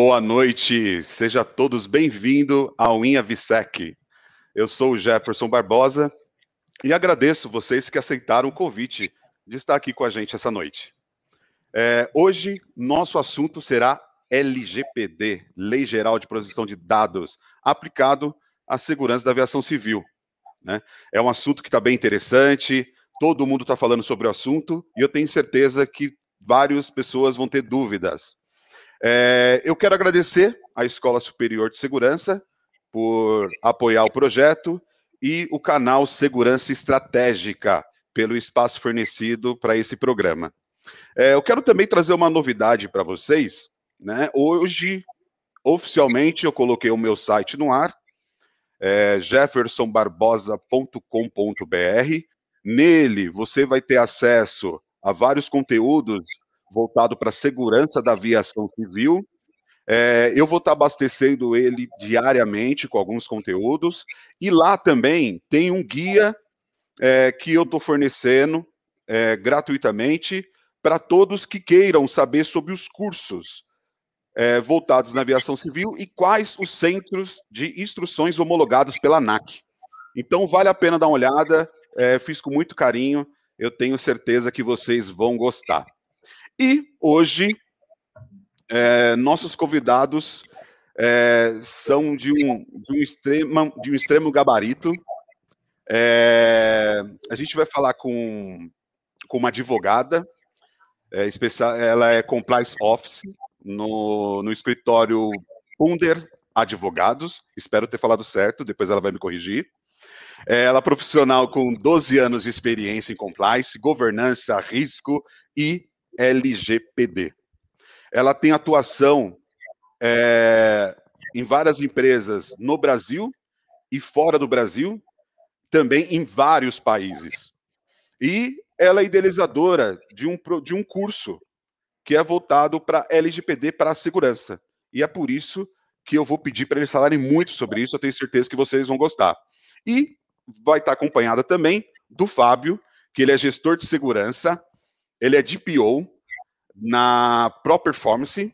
Boa noite, seja todos bem-vindos ao INHA VSEC. Eu sou o Jefferson Barbosa e agradeço vocês que aceitaram o convite de estar aqui com a gente essa noite. É, hoje, nosso assunto será LGPD, Lei Geral de Proteção de Dados, aplicado à segurança da aviação civil. Né? É um assunto que está bem interessante, todo mundo está falando sobre o assunto e eu tenho certeza que várias pessoas vão ter dúvidas. É, eu quero agradecer à Escola Superior de Segurança por apoiar o projeto e o canal Segurança Estratégica pelo espaço fornecido para esse programa. É, eu quero também trazer uma novidade para vocês. Né? Hoje, oficialmente, eu coloquei o meu site no ar, é jeffersonbarbosa.com.br. Nele, você vai ter acesso a vários conteúdos voltado para a segurança da aviação civil. É, eu vou estar abastecendo ele diariamente com alguns conteúdos. E lá também tem um guia é, que eu estou fornecendo é, gratuitamente para todos que queiram saber sobre os cursos é, voltados na aviação civil e quais os centros de instruções homologados pela ANAC. Então, vale a pena dar uma olhada, é, fiz com muito carinho, eu tenho certeza que vocês vão gostar. E hoje, é, nossos convidados é, são de um, de, um extrema, de um extremo gabarito. É, a gente vai falar com, com uma advogada, é, especial, ela é Compliance Office no, no escritório Punder Advogados. Espero ter falado certo, depois ela vai me corrigir. Ela é profissional com 12 anos de experiência em compliance, governança, risco e LGPD. Ela tem atuação é, em várias empresas no Brasil e fora do Brasil, também em vários países. E ela é idealizadora de um, de um curso que é voltado para LGPD para a segurança. E é por isso que eu vou pedir para eles falarem muito sobre isso, eu tenho certeza que vocês vão gostar. E vai estar acompanhada também do Fábio, que ele é gestor de segurança, ele é DPO na Pro Performance,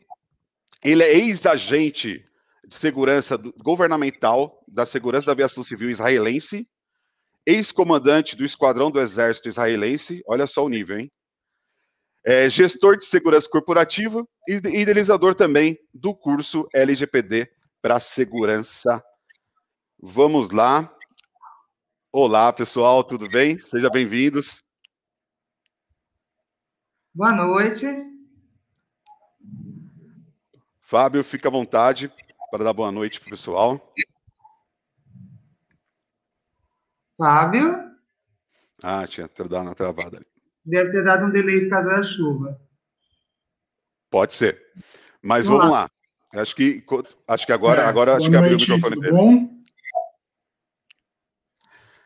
ele é ex-agente de segurança governamental da segurança da aviação civil israelense, ex-comandante do Esquadrão do Exército Israelense, olha só o nível, hein? É gestor de segurança corporativa e idealizador também do curso LGPD para segurança. Vamos lá. Olá, pessoal, tudo bem? Sejam bem-vindos. Boa noite. Fábio, fica à vontade para dar boa noite para o pessoal. Fábio? Ah, tinha dado uma travada ali. Deve ter dado um delay por causa da chuva. Pode ser. Mas vamos, vamos lá. lá. Acho que, acho que agora, é, agora acho que abriu o microfone dele. Bom?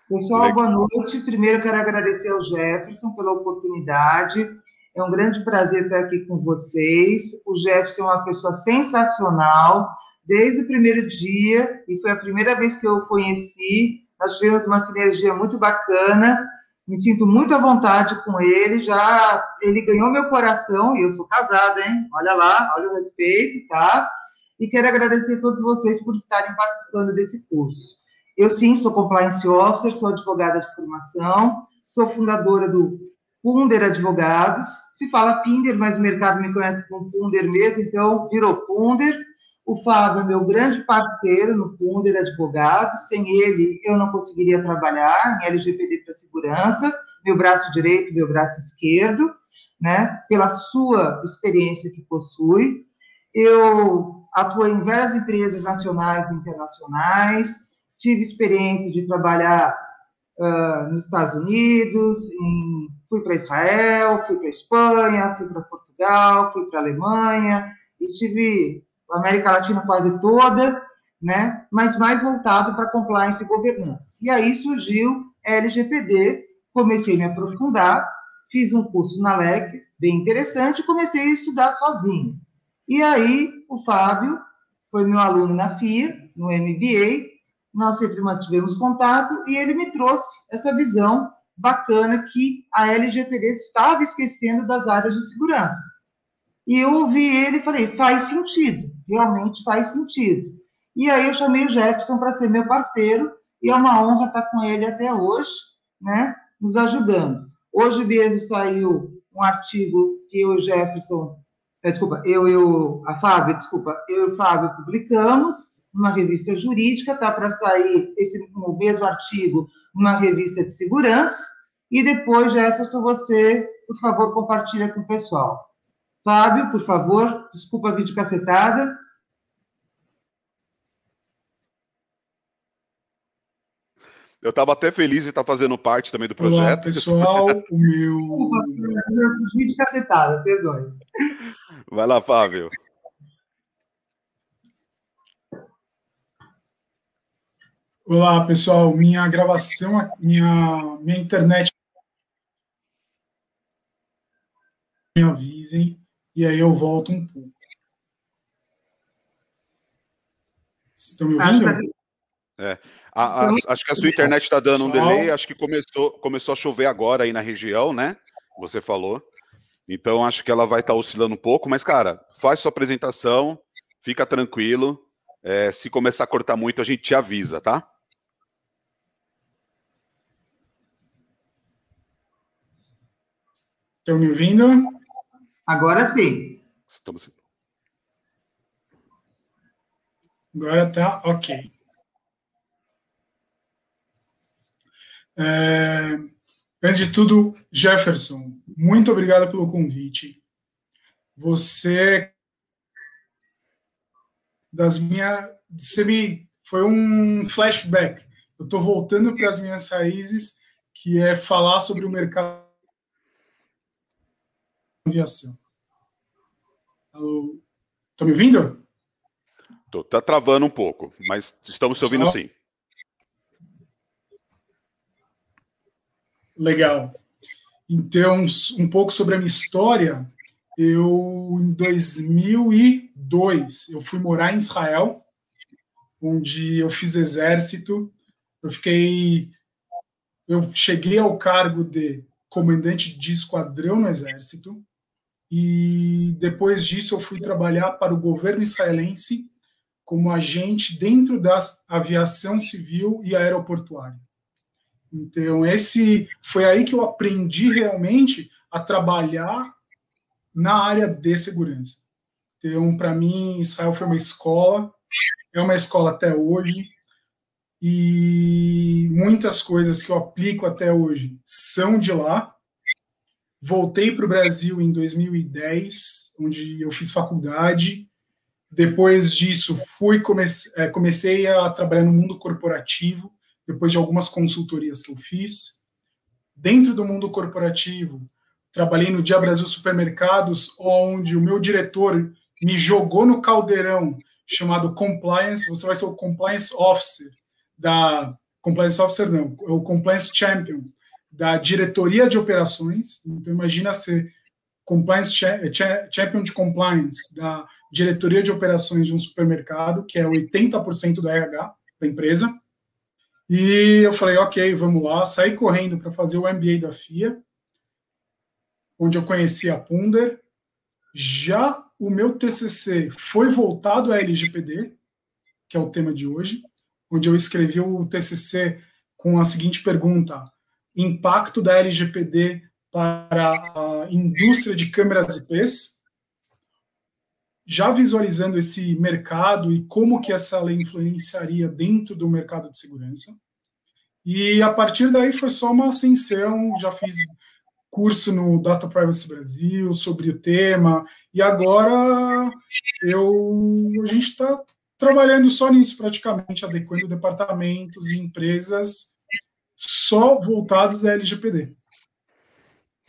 Pessoal, Legal. boa noite. Primeiro quero agradecer ao Jefferson pela oportunidade. É um grande prazer estar aqui com vocês. O Jefferson é uma pessoa sensacional desde o primeiro dia e foi a primeira vez que eu o conheci. Nós tivemos uma sinergia muito bacana me sinto muito à vontade com ele, já ele ganhou meu coração e eu sou casada, hein? Olha lá, olha o respeito, tá? E quero agradecer a todos vocês por estarem participando desse curso. Eu sim sou compliance officer, sou advogada de formação, sou fundadora do Punder Advogados. Se fala Pinder, mas o mercado me conhece como Punder mesmo, então virou Punder. O Fábio é meu grande parceiro no Funder Advogados. Sem ele, eu não conseguiria trabalhar em LGPD para segurança, meu braço direito, meu braço esquerdo, né? Pela sua experiência que possui. Eu atuei em várias empresas nacionais e internacionais, tive experiência de trabalhar uh, nos Estados Unidos, em, fui para Israel, fui para Espanha, fui para Portugal, fui para Alemanha, e tive a América Latina quase toda, né? mas mais voltado para compliance e governança. E aí surgiu LGPD, comecei a me aprofundar, fiz um curso na LEC, bem interessante, e comecei a estudar sozinho. E aí o Fábio foi meu aluno na FIA, no MBA, nós sempre mantivemos contato e ele me trouxe essa visão bacana que a LGPD estava esquecendo das áreas de segurança. E eu ouvi ele e falei, faz sentido realmente faz sentido. E aí eu chamei o Jefferson para ser meu parceiro, e é uma honra estar com ele até hoje, né, nos ajudando. Hoje mesmo saiu um artigo que eu e o Jefferson, é, desculpa, eu e a Fábio, desculpa, eu e o Fábio publicamos numa revista jurídica, tá para sair esse mesmo artigo numa revista de segurança, e depois, Jefferson, você, por favor, compartilha com o pessoal. Fábio, por favor, desculpa a vídeo cacetada. Eu estava até feliz de estar fazendo parte também do projeto. Olá, pessoal, o meu. Vídeo cacetada, perdoe. Vai lá, Fábio. Olá, pessoal. Minha gravação, minha, minha internet. Me avisem e aí eu volto um pouco. Estão me ouvindo? É. A, a, acho que a sua internet está dando um delay, acho que começou, começou a chover agora aí na região, né? Você falou. Então acho que ela vai estar tá oscilando um pouco, mas, cara, faz sua apresentação, fica tranquilo. É, se começar a cortar muito, a gente te avisa, tá? Estão me ouvindo? Agora sim. Estamos. Agora tá ok. É, antes de tudo, Jefferson, muito obrigado pelo convite. Você das minhas, você me foi um flashback. Eu estou voltando para as minhas raízes, que é falar sobre o mercado aviação. Alô? Estão me ouvindo? Tô, tá travando um pouco, mas estamos te ouvindo Só... sim. Legal. Então, um pouco sobre a minha história. Eu, em 2002, eu fui morar em Israel, onde eu fiz exército. Eu fiquei... Eu cheguei ao cargo de comandante de esquadrão no exército e depois disso eu fui trabalhar para o governo israelense como agente dentro da aviação civil e aeroportuária. Então, esse foi aí que eu aprendi realmente a trabalhar na área de segurança. Então, para mim, Israel foi uma escola, é uma escola até hoje, e muitas coisas que eu aplico até hoje são de lá. Voltei para o Brasil em 2010, onde eu fiz faculdade. Depois disso, fui comece, é, comecei a trabalhar no mundo corporativo, depois de algumas consultorias que eu fiz. Dentro do mundo corporativo, trabalhei no Dia Brasil Supermercados, onde o meu diretor me jogou no caldeirão chamado Compliance. Você vai ser o Compliance Officer da Compliance Officer, não, o Compliance Champion da diretoria de operações. Então, imagina ser compliance champion de compliance da diretoria de operações de um supermercado, que é 80% da RH da empresa. E eu falei, ok, vamos lá. Saí correndo para fazer o MBA da FIA, onde eu conheci a Punder. Já o meu TCC foi voltado à LGPD, que é o tema de hoje, onde eu escrevi o TCC com a seguinte pergunta: impacto da LGPD para a indústria de câmeras IPs, já visualizando esse mercado e como que essa lei influenciaria dentro do mercado de segurança. E a partir daí foi só uma ascensão, já fiz curso no Data Privacy Brasil sobre o tema, e agora eu, a gente está trabalhando só nisso praticamente, adequando departamentos e empresas só voltados à LGPD.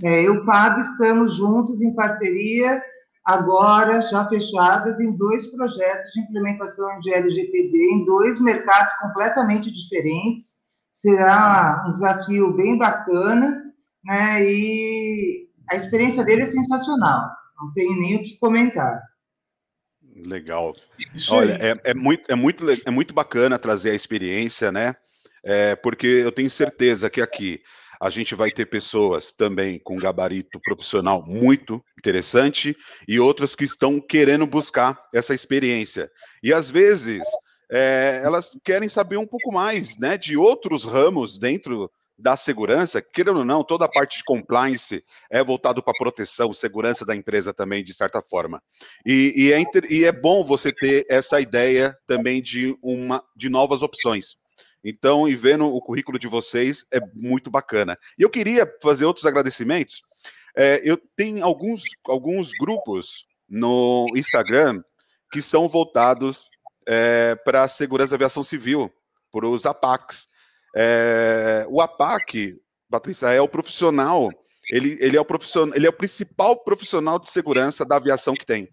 É, eu e o Fábio estamos juntos em parceria, agora já fechadas em dois projetos de implementação de LGPD em dois mercados completamente diferentes. Será um desafio bem bacana, né? E a experiência dele é sensacional. Não tenho nem o que comentar. Legal. Isso Olha, é, é, muito, é, muito, é muito bacana trazer a experiência, né? É, porque eu tenho certeza que aqui a gente vai ter pessoas também com gabarito profissional muito interessante e outras que estão querendo buscar essa experiência. E às vezes é, elas querem saber um pouco mais né, de outros ramos dentro da segurança, querendo ou não, toda a parte de compliance é voltado para proteção, segurança da empresa também, de certa forma. E, e, é, e é bom você ter essa ideia também de uma de novas opções. Então, e vendo o currículo de vocês, é muito bacana. E eu queria fazer outros agradecimentos. É, eu tenho alguns, alguns grupos no Instagram que são voltados é, para a segurança da aviação civil, para os APACs. É, o APAC, Patrícia, é o profissional, ele, ele, é o profissional, ele é o principal profissional de segurança da aviação que tem.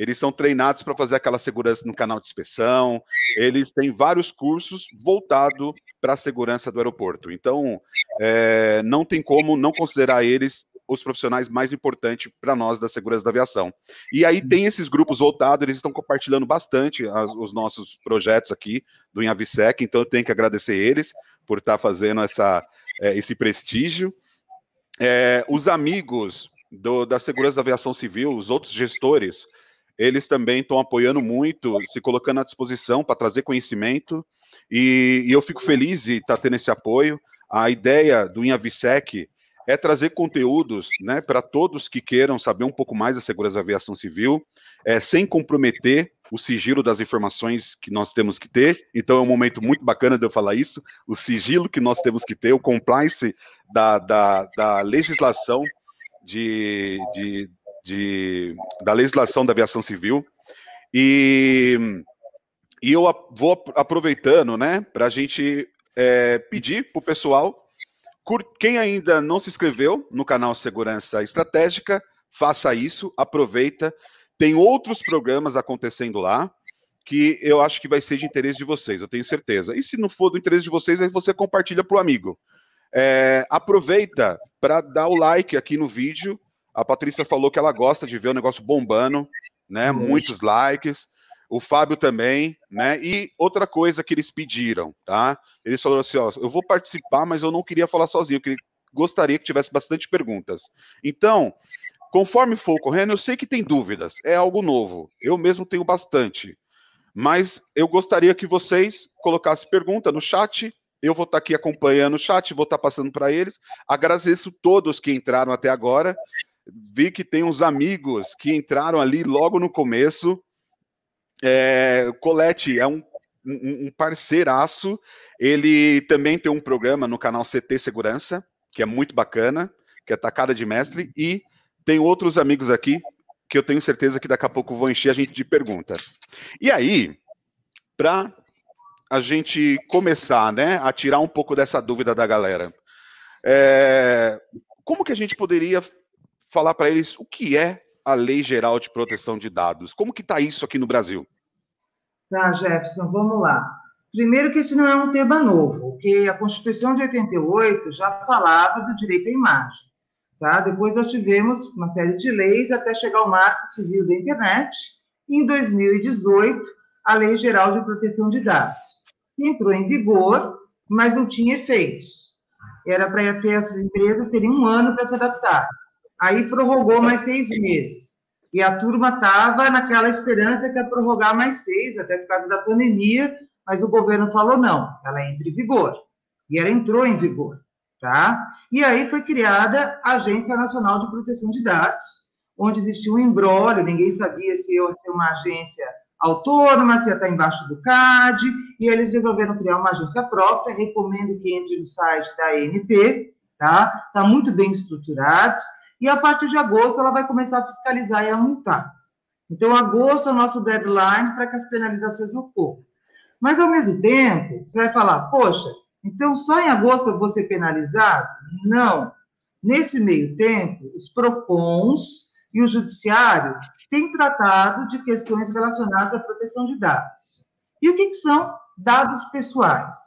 Eles são treinados para fazer aquela segurança no canal de inspeção. Eles têm vários cursos voltados para a segurança do aeroporto. Então, é, não tem como não considerar eles os profissionais mais importantes para nós da segurança da aviação. E aí tem esses grupos voltados, eles estão compartilhando bastante as, os nossos projetos aqui do Inhavisec, então eu tenho que agradecer eles por estar tá fazendo essa, é, esse prestígio. É, os amigos do, da segurança da aviação civil, os outros gestores, eles também estão apoiando muito, se colocando à disposição para trazer conhecimento, e, e, eu fico feliz de estar tá tendo esse apoio. A ideia do Inhavisec é trazer conteúdos né, para todos que queiram saber um pouco mais da segurança da aviação civil, é, sem comprometer o sigilo das informações que nós temos que ter. Então é um momento muito bacana de eu falar isso, o sigilo que nós temos que ter, o compliance da, da, da legislação de, de, de, da legislação da aviação civil. E, e eu vou aproveitando, né, para a gente é, pedir para o pessoal, quem ainda não se inscreveu no canal Segurança Estratégica, faça isso, aproveita. Tem outros programas acontecendo lá que eu acho que vai ser de interesse de vocês, eu tenho certeza. E se não for do interesse de vocês, aí você compartilha para o amigo. É, aproveita para dar o like aqui no vídeo a Patrícia falou que ela gosta de ver o negócio bombando, né? Muitos likes. O Fábio também, né? E outra coisa que eles pediram, tá? Eles falaram assim: ó, eu vou participar, mas eu não queria falar sozinho, queria, gostaria que tivesse bastante perguntas. Então, conforme for correndo, eu sei que tem dúvidas, é algo novo. Eu mesmo tenho bastante. Mas eu gostaria que vocês colocassem pergunta no chat. Eu vou estar aqui acompanhando o chat, vou estar passando para eles. Agradeço todos que entraram até agora vi que tem uns amigos que entraram ali logo no começo. É, Colette é um, um, um parceiraço. Ele também tem um programa no canal CT Segurança, que é muito bacana, que é Tacada de Mestre. E tem outros amigos aqui que eu tenho certeza que daqui a pouco vão encher a gente de pergunta. E aí, para a gente começar né, a tirar um pouco dessa dúvida da galera, é, como que a gente poderia falar para eles o que é a Lei Geral de Proteção de Dados. Como que está isso aqui no Brasil? Tá, Jefferson, vamos lá. Primeiro que isso não é um tema novo, porque a Constituição de 88 já falava do direito à imagem. Tá? Depois nós tivemos uma série de leis até chegar ao Marco Civil da Internet, em 2018, a Lei Geral de Proteção de Dados, entrou em vigor, mas não tinha efeitos. Era para ter as empresas terem um ano para se adaptar. Aí prorrogou mais seis meses. E a turma estava naquela esperança que ia prorrogar mais seis, até por causa da pandemia, mas o governo falou não, ela entra em vigor. E ela entrou em vigor, tá? E aí foi criada a Agência Nacional de Proteção de Dados, onde existia um embrólio, ninguém sabia se ia ser uma agência autônoma, se ia estar embaixo do CAD, e eles resolveram criar uma agência própria, recomendo que entre no site da ANP, tá? Está muito bem estruturado, e a partir de agosto ela vai começar a fiscalizar e a multar. Então, agosto é o nosso deadline para que as penalizações ocorram. Mas, ao mesmo tempo, você vai falar, poxa, então só em agosto eu vou ser penalizado? Não. Nesse meio tempo, os PROCONs e o Judiciário têm tratado de questões relacionadas à proteção de dados. E o que, que são dados pessoais?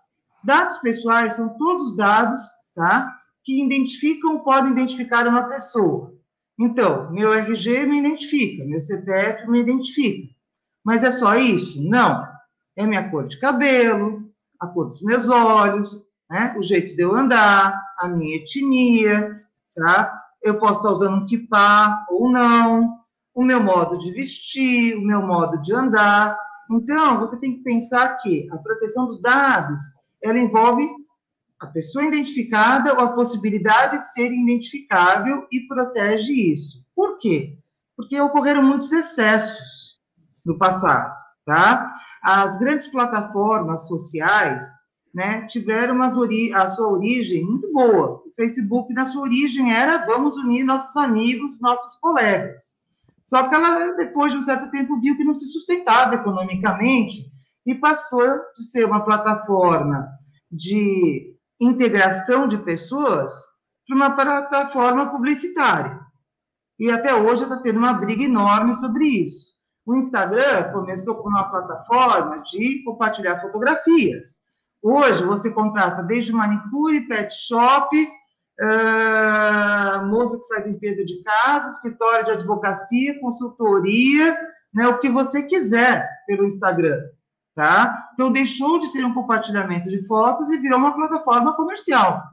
Dados pessoais são todos os dados tá, que identificam, podem identificar uma pessoa. Então, meu RG me identifica, meu CPF me identifica. Mas é só isso? Não. É minha cor de cabelo, a cor dos meus olhos, né? O jeito de eu andar, a minha etnia, tá? Eu posso estar usando um kipá ou não, o meu modo de vestir, o meu modo de andar. Então, você tem que pensar que a proteção dos dados, ela envolve a pessoa identificada ou a possibilidade de ser identificável e protege isso. Por quê? Porque ocorreram muitos excessos no passado, tá? As grandes plataformas sociais, né, tiveram a sua origem muito boa. O Facebook, na sua origem, era vamos unir nossos amigos, nossos colegas. Só que ela, depois de um certo tempo, viu que não se sustentava economicamente e passou de ser uma plataforma de integração de pessoas para uma plataforma publicitária. E até hoje está tendo uma briga enorme sobre isso. O Instagram começou com uma plataforma de compartilhar fotografias. Hoje você contrata desde manicure, pet shop, uh, moça que faz limpeza de casa, escritório de advocacia, consultoria, né, o que você quiser pelo Instagram tá? Então deixou de ser um compartilhamento de fotos e virou uma plataforma comercial,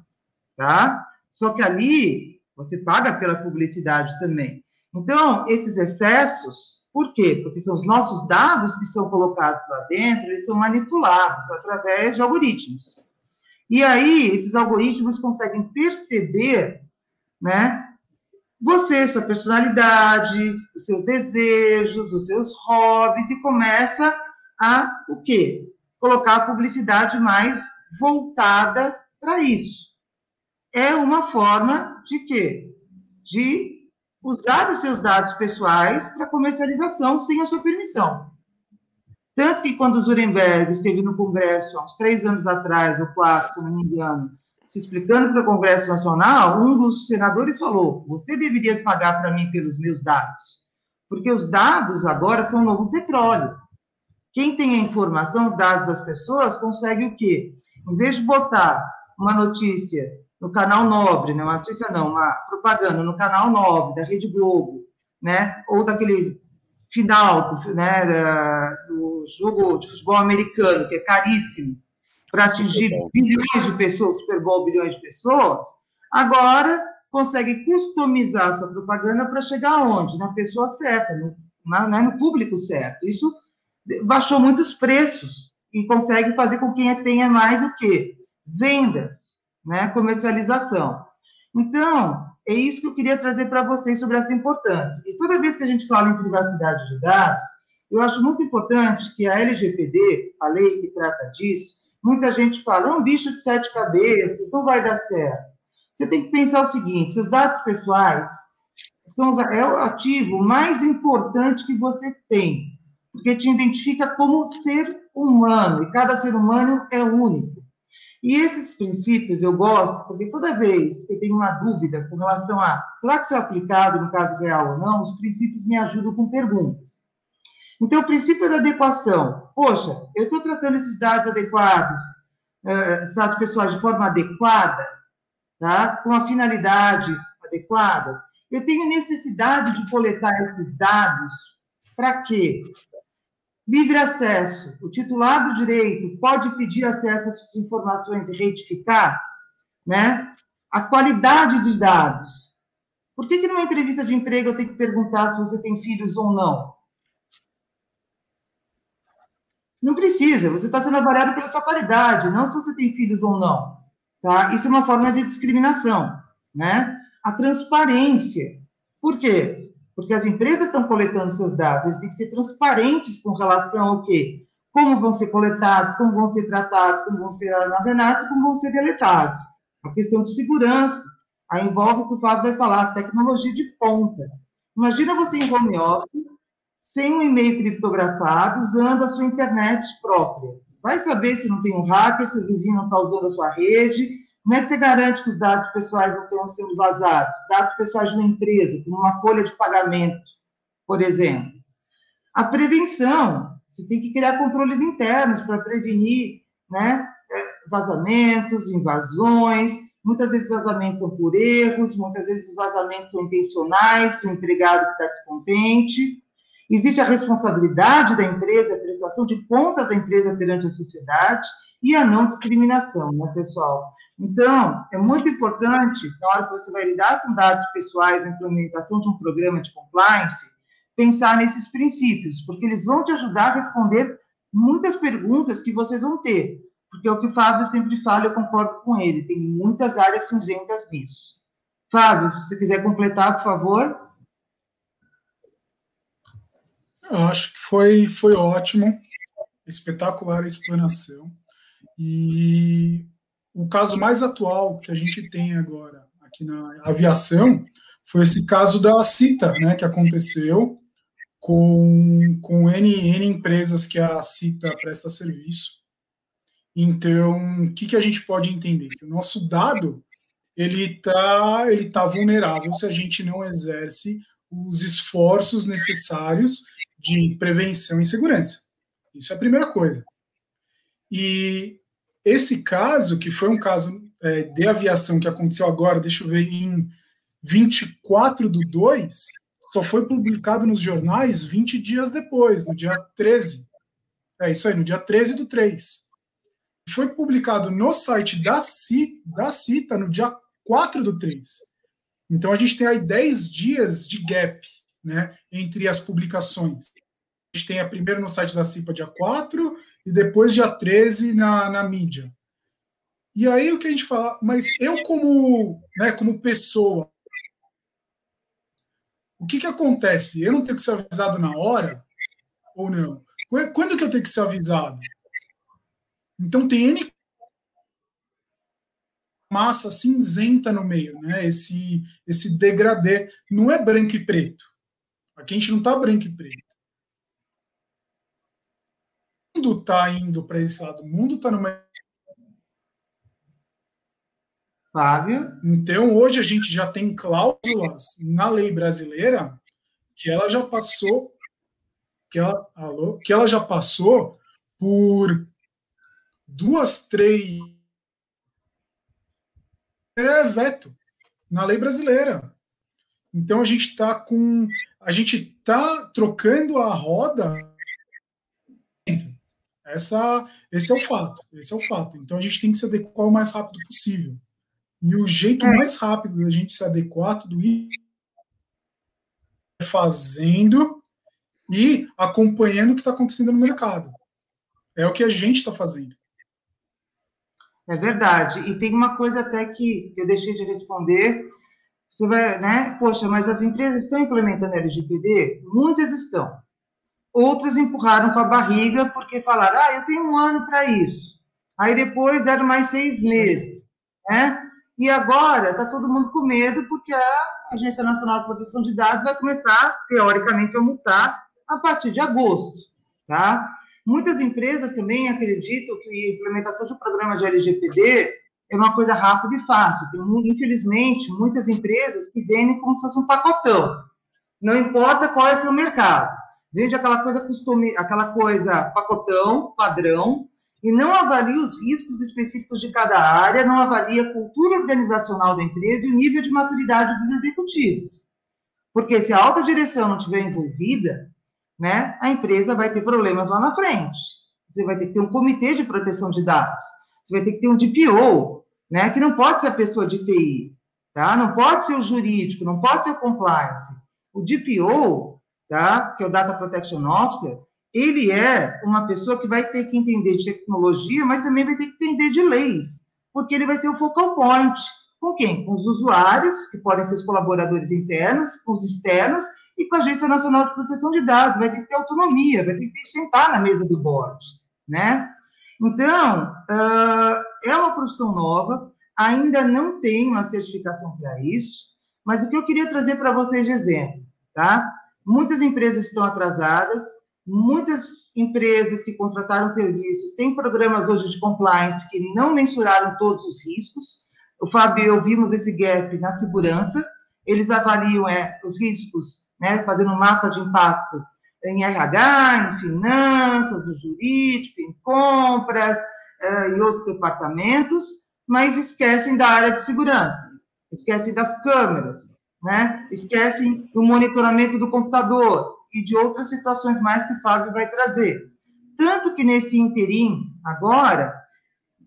tá? Só que ali você paga pela publicidade também. Então, esses excessos, por quê? Porque são os nossos dados que são colocados lá dentro, eles são manipulados através de algoritmos. E aí, esses algoritmos conseguem perceber, né, você, sua personalidade, os seus desejos, os seus hobbies, e começa a o quê? Colocar a publicidade mais voltada para isso. É uma forma de quê? De usar os seus dados pessoais para comercialização sem a sua permissão. Tanto que quando o Zurenberg esteve no Congresso, há uns três anos atrás, ou quatro, se não me engano, se explicando para o Congresso Nacional, um dos senadores falou: você deveria pagar para mim pelos meus dados, porque os dados agora são o novo petróleo. Quem tem a informação, dados das pessoas, consegue o quê? Em vez de botar uma notícia no canal Nobre, não é uma notícia não, uma propaganda no canal Nobre, da Rede Globo, né? Ou daquele final né, do jogo de futebol americano, que é caríssimo, para atingir bilhões de pessoas, Super Bowl, bilhões de pessoas, agora consegue customizar sua propaganda para chegar aonde? Na pessoa certa, no, na, né, no público certo. Isso baixou muitos preços e consegue fazer com que tenha mais o quê? Vendas, né? Comercialização. Então, é isso que eu queria trazer para vocês sobre essa importância. E toda vez que a gente fala em privacidade de dados, eu acho muito importante que a LGPD, a lei que trata disso, muita gente fala, é um bicho de sete cabeças, não vai dar certo. Você tem que pensar o seguinte, seus dados pessoais são é o ativo mais importante que você tem porque te identifica como ser humano, e cada ser humano é único. E esses princípios eu gosto, porque toda vez que eu tenho uma dúvida com relação a será que isso é aplicado no caso real ou não, os princípios me ajudam com perguntas. Então, o princípio da adequação. Poxa, eu estou tratando esses dados adequados, uh, dados pessoais de forma adequada, tá? com a finalidade adequada. Eu tenho necessidade de coletar esses dados para quê? Livre acesso. O titular do direito pode pedir acesso essas informações e retificar, né? A qualidade de dados. Por que, que numa entrevista de emprego eu tenho que perguntar se você tem filhos ou não? Não precisa, você está sendo avaliado pela sua qualidade, não se você tem filhos ou não. Tá? Isso é uma forma de discriminação. Né? A transparência. Por quê? Porque as empresas estão coletando seus dados, eles têm que ser transparentes com relação ao quê? Como vão ser coletados, como vão ser tratados, como vão ser armazenados, como vão ser deletados. A questão de segurança, aí envolve o que o Fábio vai falar, tecnologia de ponta. Imagina você em home office, sem um e-mail criptografado, usando a sua internet própria. Vai saber se não tem um hacker, se o vizinho não está usando a sua rede, como é que você garante que os dados pessoais não estão sendo vazados? Dados pessoais de uma empresa, como uma folha de pagamento, por exemplo. A prevenção, você tem que criar controles internos para prevenir né, é, vazamentos, invasões. Muitas vezes vazamentos são por erros, muitas vezes vazamentos são intencionais, se o empregado está descontente. Existe a responsabilidade da empresa, a prestação de contas da empresa perante a sociedade. e a não discriminação, né, pessoal? Então, é muito importante, na hora que você vai lidar com dados pessoais na implementação de um programa de compliance, pensar nesses princípios, porque eles vão te ajudar a responder muitas perguntas que vocês vão ter. Porque é o que o Fábio sempre fala, eu concordo com ele, tem muitas áreas cinzentas nisso. Fábio, se você quiser completar, por favor. Eu acho que foi, foi ótimo, espetacular a explanação. E o caso mais atual que a gente tem agora aqui na aviação foi esse caso da CITA, né, que aconteceu com, com N, N empresas que a CITA presta serviço. Então, o que, que a gente pode entender? Que o nosso dado ele está ele tá vulnerável se a gente não exerce os esforços necessários de prevenção e segurança. Isso é a primeira coisa. E esse caso, que foi um caso é, de aviação que aconteceu agora, deixa eu ver, em 24 do 2, só foi publicado nos jornais 20 dias depois, no dia 13. É isso aí, no dia 13 do 3. Foi publicado no site da CITA, da CITA no dia 4 do 3. Então a gente tem aí 10 dias de gap né, entre as publicações. A gente tem a primeira no site da CIPA dia 4 e depois dia 13 na, na mídia. E aí o que a gente fala, mas eu como, né, como pessoa, o que que acontece? Eu não tenho que ser avisado na hora ou não? Quando que eu tenho que ser avisado? Então tem N massa cinzenta no meio, né? Esse esse degradê não é branco e preto. Aqui a gente não está branco e preto mundo está indo para esse lado, o mundo está numa. Fábio? Então, hoje a gente já tem cláusulas na lei brasileira que ela já passou, que ela, alô, que ela já passou por duas, três é veto na lei brasileira. Então a gente está com, a gente está trocando a roda essa, esse é o fato. Esse é o fato. Então a gente tem que se adequar o mais rápido possível. E o jeito é. mais rápido da gente se adequar a tudo isso é fazendo e acompanhando o que está acontecendo no mercado. É o que a gente está fazendo. É verdade. E tem uma coisa até que eu deixei de responder. Você vai, né? Poxa, mas as empresas estão implementando LGPD? Muitas estão. Outras empurraram com a barriga porque falaram, ah, eu tenho um ano para isso. Aí depois deram mais seis meses, né? E agora está todo mundo com medo porque a Agência Nacional de Proteção de Dados vai começar, teoricamente, a multar a partir de agosto, tá? Muitas empresas também acreditam que a implementação de um programa de LGPD é uma coisa rápida e fácil. Tem, infelizmente, muitas empresas que vendem como se fosse um pacotão. Não importa qual é o seu mercado vende aquela coisa costume, aquela coisa pacotão, padrão, e não avalia os riscos específicos de cada área, não avalia a cultura organizacional da empresa e o nível de maturidade dos executivos. Porque se a alta direção não estiver envolvida, né, a empresa vai ter problemas lá na frente. Você vai ter que ter um comitê de proteção de dados, você vai ter que ter um DPO, né, que não pode ser a pessoa de TI, tá? Não pode ser o jurídico, não pode ser o compliance. O DPO tá? que é o Data Protection Officer, ele é uma pessoa que vai ter que entender de tecnologia, mas também vai ter que entender de leis, porque ele vai ser o focal point. Com quem? Com os usuários, que podem ser os colaboradores internos, com os externos, e com a Agência Nacional de Proteção de Dados. Vai ter que ter autonomia, vai ter que sentar na mesa do board, né? Então, uh, é uma profissão nova, ainda não tem uma certificação para isso, mas o que eu queria trazer para vocês de exemplo, tá? Muitas empresas estão atrasadas, muitas empresas que contrataram serviços têm programas hoje de compliance que não mensuraram todos os riscos. O Fábio e eu vimos esse gap na segurança. Eles avaliam é, os riscos, né, fazendo um mapa de impacto em RH, em finanças, no jurídico, em compras, eh, em outros departamentos, mas esquecem da área de segurança, esquecem das câmeras, né? Esquecem do monitoramento do computador e de outras situações mais que o Fábio vai trazer. Tanto que nesse interim, agora,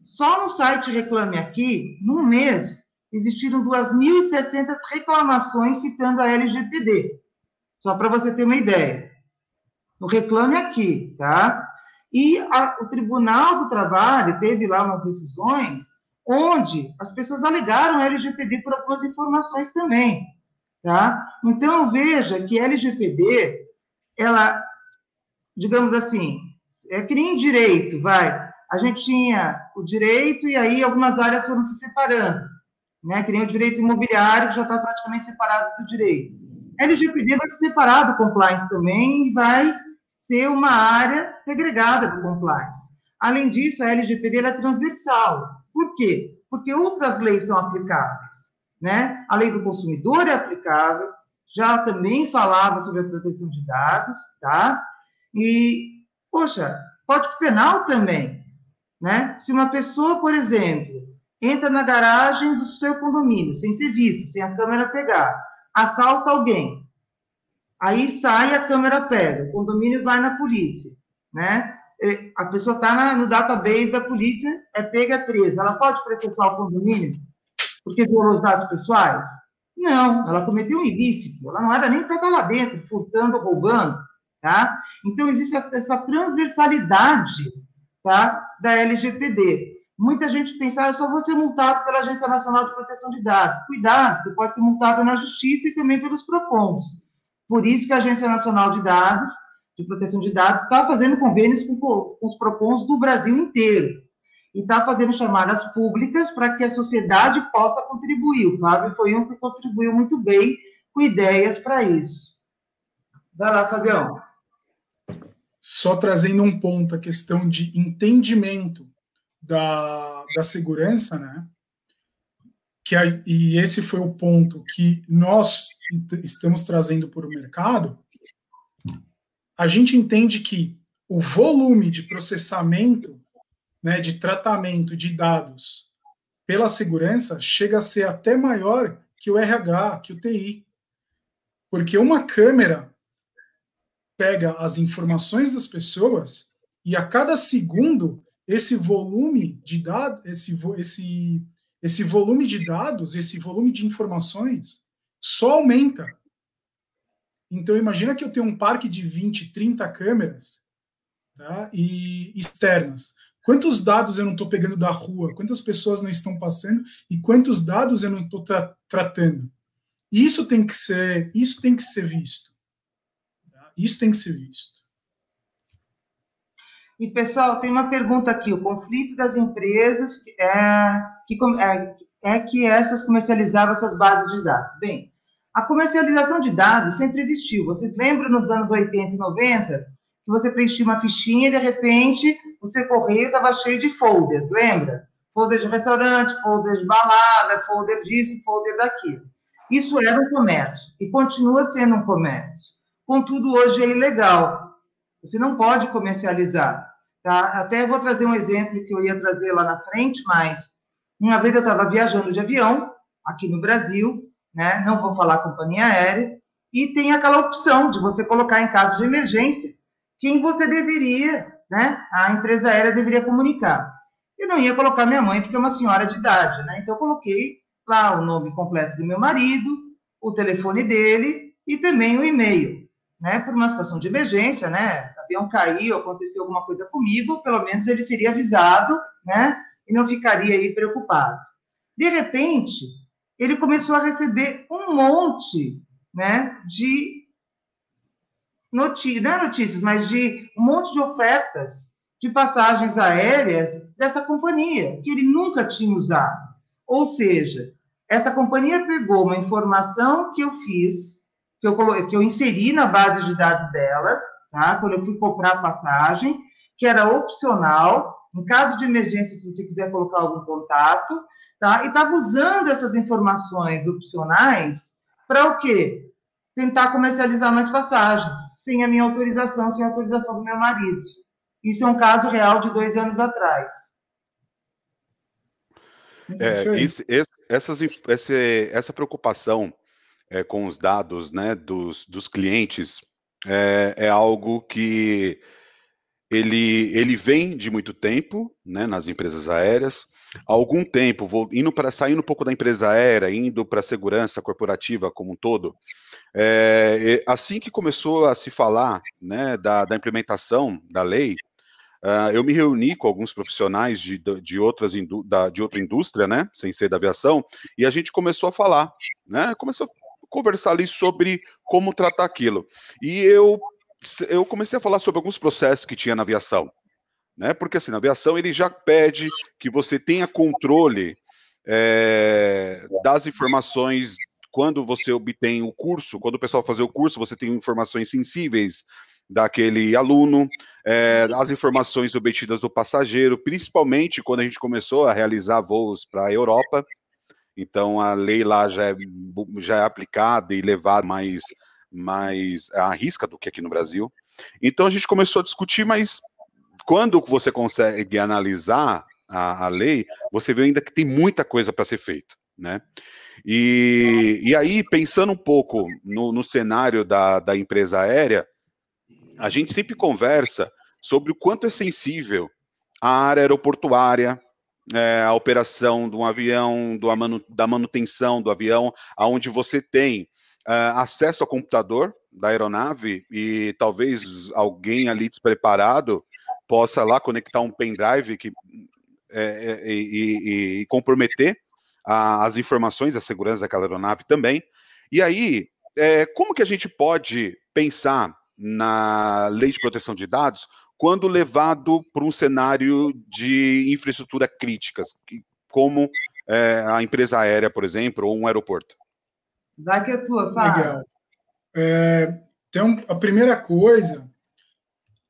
só no site Reclame Aqui, num mês, existiram 2.600 reclamações citando a LGPD. Só para você ter uma ideia. No Reclame Aqui, tá? E a, o Tribunal do Trabalho teve lá umas decisões onde as pessoas alegaram a LGPD por algumas informações também, tá? Então, veja que LGPD, ela, digamos assim, é que nem direito, vai. A gente tinha o direito e aí algumas áreas foram se separando, né? Que nem o direito imobiliário, que já está praticamente separado do direito. LGPD vai se separar do compliance também e vai ser uma área segregada do compliance. Além disso, a LGPD é transversal. Por quê? Porque outras leis são aplicáveis. Né? A lei do consumidor é aplicável, já também falava sobre a proteção de dados, tá? E, poxa, Código Penal também, né? Se uma pessoa, por exemplo, entra na garagem do seu condomínio, sem ser visto, sem a câmera pegar, assalta alguém, aí sai a câmera pega, o condomínio vai na polícia, né? A pessoa está no database da polícia, é pega, presa. Ela pode processar o condomínio porque violou os dados pessoais? Não, ela cometeu um ilícito. Ela não era nem para estar lá dentro, furtando, roubando, tá? Então, existe essa transversalidade, tá? Da LGPD. Muita gente pensa, ah, eu só vou ser multado pela Agência Nacional de Proteção de Dados. Cuidado, você pode ser multado na Justiça e também pelos PROCONs. Por isso que a Agência Nacional de Dados, de Proteção de Dados, está fazendo convênios com, com os PROCONs do Brasil inteiro. E está fazendo chamadas públicas para que a sociedade possa contribuir. O Fábio foi um que contribuiu muito bem com ideias para isso. Vai lá, Fabião. Só trazendo um ponto, a questão de entendimento da, da segurança, né? Que a, e esse foi o ponto que nós estamos trazendo para o mercado. A gente entende que o volume de processamento, né, de tratamento de dados pela segurança chega a ser até maior que o RH, que o TI. Porque uma câmera pega as informações das pessoas e a cada segundo esse volume de dados, esse, esse, esse volume de dados, esse volume de informações só aumenta. Então imagina que eu tenho um parque de 20, 30 câmeras tá? e externas. Quantos dados eu não estou pegando da rua? Quantas pessoas não estão passando? E quantos dados eu não estou tra tratando? Isso tem que ser, isso tem que ser visto. Isso tem que ser visto. E, pessoal, tem uma pergunta aqui. O conflito das empresas é que, é, é que essas comercializavam essas bases de dados. Bem, a comercialização de dados sempre existiu. Vocês lembram nos anos 80 e 90 que você preenchia uma fichinha e, de repente, seu correio estava cheio de folders, lembra? Folder de restaurante, folder de balada, folder disso, folder daquilo. Isso era um comércio e continua sendo um comércio. Contudo, hoje é ilegal. Você não pode comercializar. Tá? Até vou trazer um exemplo que eu ia trazer lá na frente, mas uma vez eu estava viajando de avião aqui no Brasil, né? não vou falar companhia aérea, e tem aquela opção de você colocar em caso de emergência quem você deveria, né? A empresa aérea deveria comunicar. Eu não ia colocar minha mãe porque é uma senhora de idade, né? Então eu coloquei lá o nome completo do meu marido, o telefone dele e também o e-mail, né? Por uma situação de emergência, né? avião caiu, aconteceu alguma coisa comigo, pelo menos ele seria avisado, né? E não ficaria aí preocupado. De repente, ele começou a receber um monte, né? De notícias, não é notícias, mas de um monte de ofertas de passagens aéreas dessa companhia, que ele nunca tinha usado. Ou seja, essa companhia pegou uma informação que eu fiz, que eu, que eu inseri na base de dados delas, tá? Quando eu fui comprar a passagem, que era opcional, em caso de emergência, se você quiser colocar algum contato, tá? E estava usando essas informações opcionais para o quê? Tentar comercializar mais passagens, sem a minha autorização, sem a autorização do meu marido. Isso é um caso real de dois anos atrás. É, esse, essas, essa, essa preocupação é, com os dados né, dos, dos clientes é, é algo que ele, ele vem de muito tempo né, nas empresas aéreas. Há algum tempo, vou indo para saindo um pouco da empresa aérea, indo para a segurança corporativa como um todo. É, assim que começou a se falar né, da, da implementação da lei, uh, eu me reuni com alguns profissionais de, de, outras da, de outra indústria, né, sem ser da aviação, e a gente começou a falar, né, começou a conversar ali sobre como tratar aquilo. E eu eu comecei a falar sobre alguns processos que tinha na aviação, né? Porque assim, na aviação ele já pede que você tenha controle é, das informações quando você obtém o curso, quando o pessoal fazer o curso, você tem informações sensíveis daquele aluno, é, as informações obtidas do passageiro, principalmente quando a gente começou a realizar voos para a Europa. Então a lei lá já é, já é aplicada e levada mais mais à risca do que aqui no Brasil. Então a gente começou a discutir, mas quando você consegue analisar a, a lei, você vê ainda que tem muita coisa para ser feito, né? E, e aí, pensando um pouco no, no cenário da, da empresa aérea, a gente sempre conversa sobre o quanto é sensível a área aeroportuária, é, a operação de um avião, do, manu, da manutenção do avião, aonde você tem uh, acesso ao computador da aeronave e talvez alguém ali despreparado possa lá conectar um pendrive que, é, é, e, comprometer a, as informações, a segurança daquela aeronave também. E aí, é, como que a gente pode pensar na lei de proteção de dados quando levado para um cenário de infraestrutura críticas, como é, a empresa aérea, por exemplo, ou um aeroporto? Vai que é tua, fala. Legal. É, então, a primeira coisa,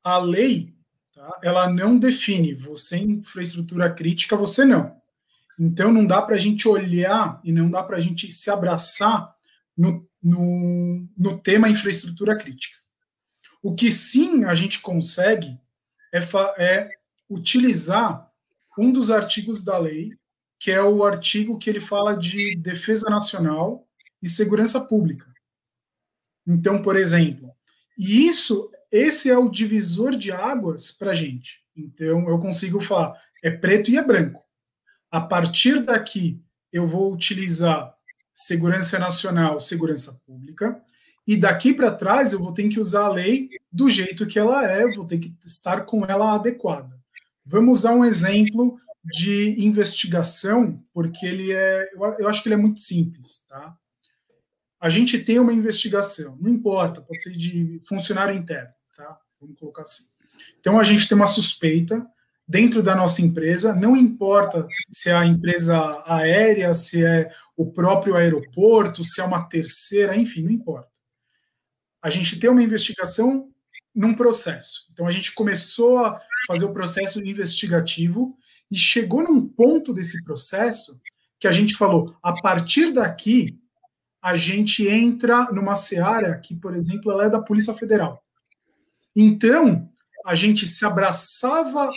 a lei, tá, ela não define você em infraestrutura crítica, você não. Então, não dá para a gente olhar e não dá para a gente se abraçar no, no, no tema infraestrutura crítica. O que sim a gente consegue é, é utilizar um dos artigos da lei, que é o artigo que ele fala de defesa nacional e segurança pública. Então, por exemplo, e isso, esse é o divisor de águas para a gente. Então, eu consigo falar, é preto e é branco. A partir daqui, eu vou utilizar segurança nacional, segurança pública, e daqui para trás eu vou ter que usar a lei do jeito que ela é, vou ter que estar com ela adequada. Vamos usar um exemplo de investigação, porque ele é, eu acho que ele é muito simples, tá? a gente tem uma investigação, não importa, pode ser de funcionário interno, tá? Vamos colocar assim. Então a gente tem uma suspeita dentro da nossa empresa, não importa se é a empresa aérea, se é o próprio aeroporto, se é uma terceira, enfim, não importa. A gente tem uma investigação num processo. Então a gente começou a fazer o processo investigativo e chegou num ponto desse processo que a gente falou, a partir daqui a gente entra numa seara que, por exemplo, ela é da Polícia Federal. Então, a gente se abraçava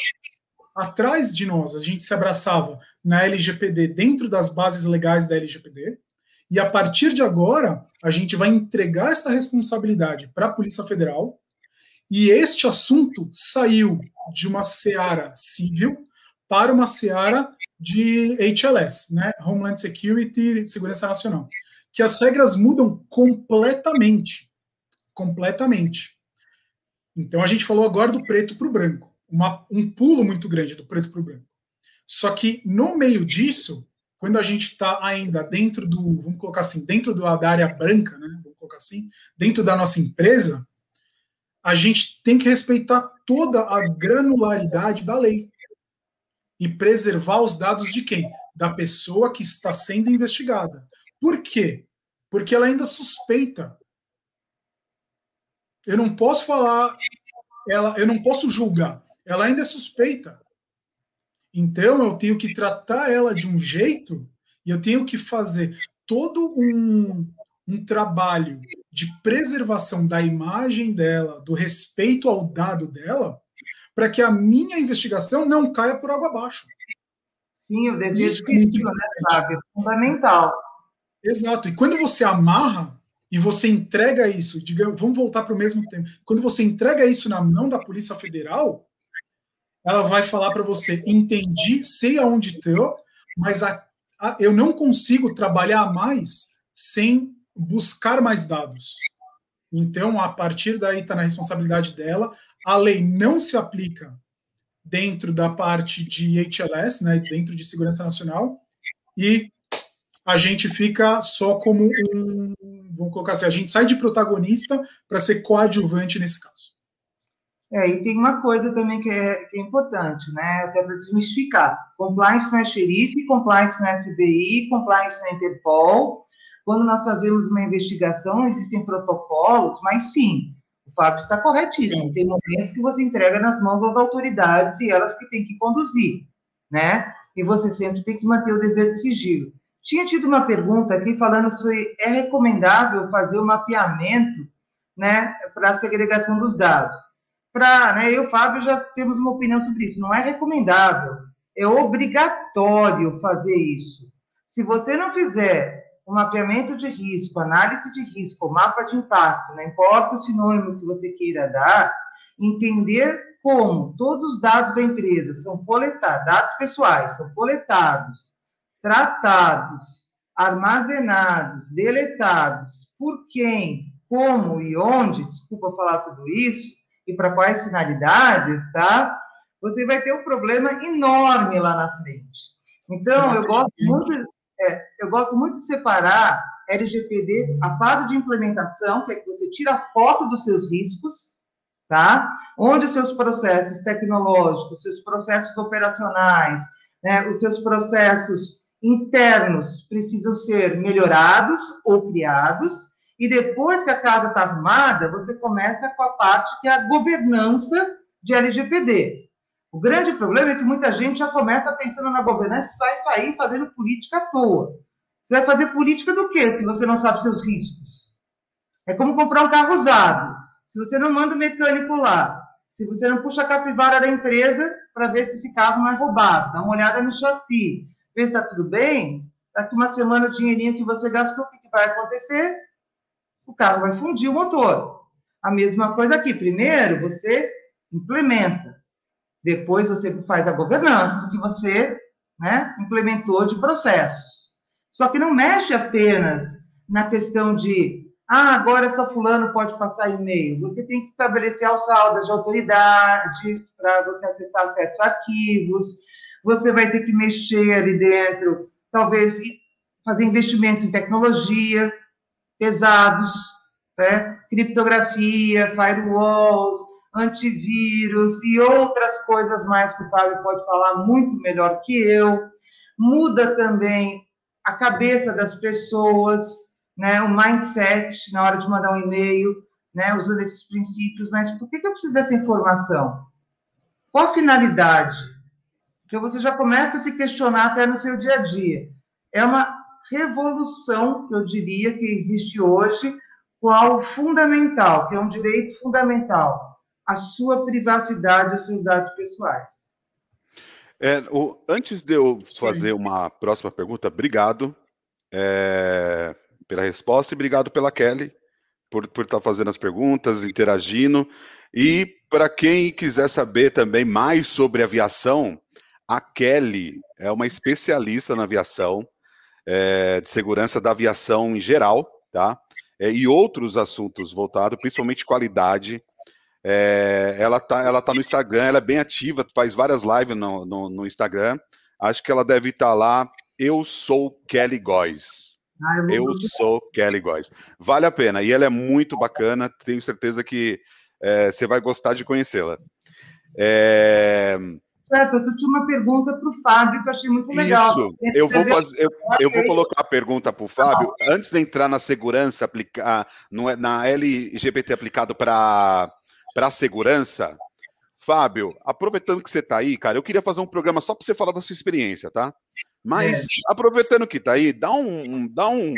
atrás de nós, a gente se abraçava na LGPD, dentro das bases legais da LGPD, e a partir de agora, a gente vai entregar essa responsabilidade para a Polícia Federal, e este assunto saiu de uma seara civil para uma seara de HLS, né? Homeland Security, Segurança Nacional que as regras mudam completamente. Completamente. Então a gente falou agora do preto para o branco. Uma, um pulo muito grande do preto para o branco. Só que no meio disso, quando a gente está ainda dentro do, vamos colocar assim, dentro do, da área branca, né? Vamos colocar assim, dentro da nossa empresa, a gente tem que respeitar toda a granularidade da lei e preservar os dados de quem? Da pessoa que está sendo investigada. Por quê? Porque ela ainda suspeita. Eu não posso falar, ela, eu não posso julgar. Ela ainda é suspeita. Então eu tenho que tratar ela de um jeito e eu tenho que fazer todo um, um trabalho de preservação da imagem dela, do respeito ao dado dela, para que a minha investigação não caia por água abaixo. Sim, o dever Isso é, né, Fábio? É fundamental. Exato. E quando você amarra e você entrega isso, digamos, vamos voltar para o mesmo tempo. Quando você entrega isso na mão da Polícia Federal, ela vai falar para você: entendi, sei aonde estou, mas a, a, eu não consigo trabalhar mais sem buscar mais dados. Então, a partir daí está na responsabilidade dela. A lei não se aplica dentro da parte de HLS, né, dentro de segurança nacional, e a gente fica só como um, vamos colocar assim, a gente sai de protagonista para ser coadjuvante nesse caso. É, e tem uma coisa também que é, que é importante, né? Até para desmistificar. Compliance não é xerife, compliance não é FBI, compliance não é Interpol. Quando nós fazemos uma investigação, existem protocolos, mas sim, o Fábio está corretíssimo. Tem momentos que você entrega nas mãos das autoridades e elas que têm que conduzir, né? E você sempre tem que manter o dever de sigilo. Tinha tido uma pergunta aqui falando se é recomendável fazer o um mapeamento, né, para a segregação dos dados para, né, eu e o Fábio já temos uma opinião sobre isso. Não é recomendável, é obrigatório fazer isso. Se você não fizer o mapeamento de risco, análise de risco, mapa de impacto, não importa o sinônimo que você queira dar, entender como todos os dados da empresa são coletados, dados pessoais são coletados, tratados, armazenados, deletados, por quem, como e onde, desculpa falar tudo isso, e para quais finalidades, tá? Você vai ter um problema enorme lá na frente. Então, eu gosto muito, é, eu gosto muito de separar LGPD, a fase de implementação, que é que você tira a foto dos seus riscos, tá? Onde os seus processos tecnológicos, seus processos operacionais, né, os seus processos internos precisam ser melhorados ou criados, e depois que a casa está arrumada, você começa com a parte que é a governança de LGPD. O grande problema é que muita gente já começa pensando na governança e sai aí fazendo política à toa. Você vai fazer política do quê se você não sabe seus riscos? É como comprar um carro usado. Se você não manda o mecânico lá, se você não puxa a capivara da empresa para ver se esse carro não é roubado, dá uma olhada no chassi, vê se está tudo bem, daqui uma semana o dinheirinho que você gastou, o que vai acontecer? O carro vai fundir o motor. A mesma coisa aqui. Primeiro você implementa, depois você faz a governança do que você né, implementou de processos. Só que não mexe apenas na questão de ah, agora só fulano pode passar e-mail. Você tem que estabelecer alçadas de autoridades para você acessar certos arquivos. Você vai ter que mexer ali dentro, talvez fazer investimentos em tecnologia pesados, né? criptografia, firewalls, antivírus e outras coisas mais que o Fábio pode falar muito melhor que eu. Muda também a cabeça das pessoas, né? o mindset na hora de mandar um e-mail, né? usando esses princípios. Mas por que, eu preciso dessa informação? Qual a finalidade? Porque você já começa a se questionar até no seu dia a dia. É uma revolução, que eu diria, que existe hoje, qual fundamental, que é um direito fundamental, a sua privacidade e os seus dados pessoais. É, o, antes de eu fazer uma próxima pergunta, obrigado é, pela resposta e obrigado pela Kelly por, por estar fazendo as perguntas, interagindo. E para quem quiser saber também mais sobre aviação, a Kelly é uma especialista na aviação é, de segurança da aviação em geral, tá? É, e outros assuntos voltados, principalmente qualidade. É, ela tá, ela tá no Instagram, ela é bem ativa, faz várias lives no, no, no Instagram. Acho que ela deve estar tá lá. Eu sou Kelly Góes. Ah, eu, eu sou Kelly Góes. Vale a pena. E ela é muito bacana. Tenho certeza que é, você vai gostar de conhecê-la. É, eu tinha uma pergunta para o Fábio que eu achei muito legal. Isso, eu vou, fazer, eu, eu vou colocar a pergunta para o Fábio. Antes de entrar na segurança, aplicar, é, na LGPT aplicado para a segurança, Fábio, aproveitando que você está aí, cara, eu queria fazer um programa só para você falar da sua experiência, tá? Mas, é. aproveitando que está aí, dá um, dá um,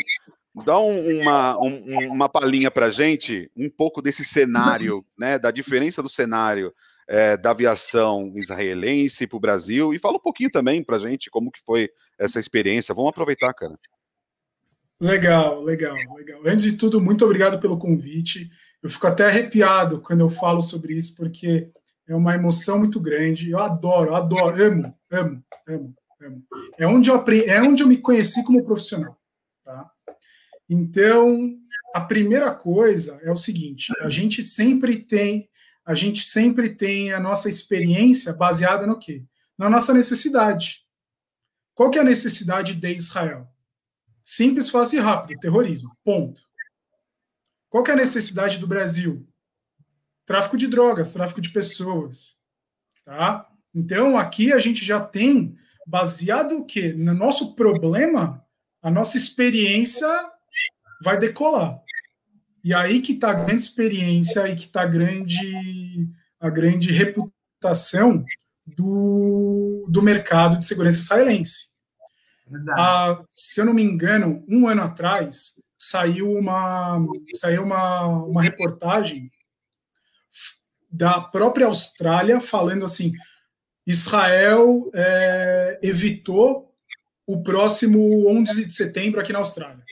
dá uma, um, uma palhinha para gente, um pouco desse cenário, né, da diferença do cenário é, da aviação israelense para o Brasil e fala um pouquinho também para a gente como que foi essa experiência. Vamos aproveitar, cara. Legal, legal, legal. Antes de tudo, muito obrigado pelo convite. Eu fico até arrepiado quando eu falo sobre isso, porque é uma emoção muito grande. Eu adoro, adoro, amo, amo, amo, amo. É onde eu aprendi, é onde eu me conheci como profissional, tá? Então, a primeira coisa é o seguinte: a gente sempre tem, a gente sempre tem a nossa experiência baseada no quê? Na nossa necessidade. Qual que é a necessidade de Israel? Simples, fácil e rápido, terrorismo. Ponto. Qual que é a necessidade do Brasil? Tráfico de drogas, tráfico de pessoas. Tá? Então, aqui a gente já tem, baseado o quê? No nosso problema, a nossa experiência vai decolar. E aí que está a grande experiência e que está a grande, a grande reputação do, do mercado de segurança israelense. Ah, se eu não me engano, um ano atrás saiu uma, saiu uma, uma reportagem da própria Austrália falando assim: Israel é, evitou o próximo 11 de setembro aqui na Austrália.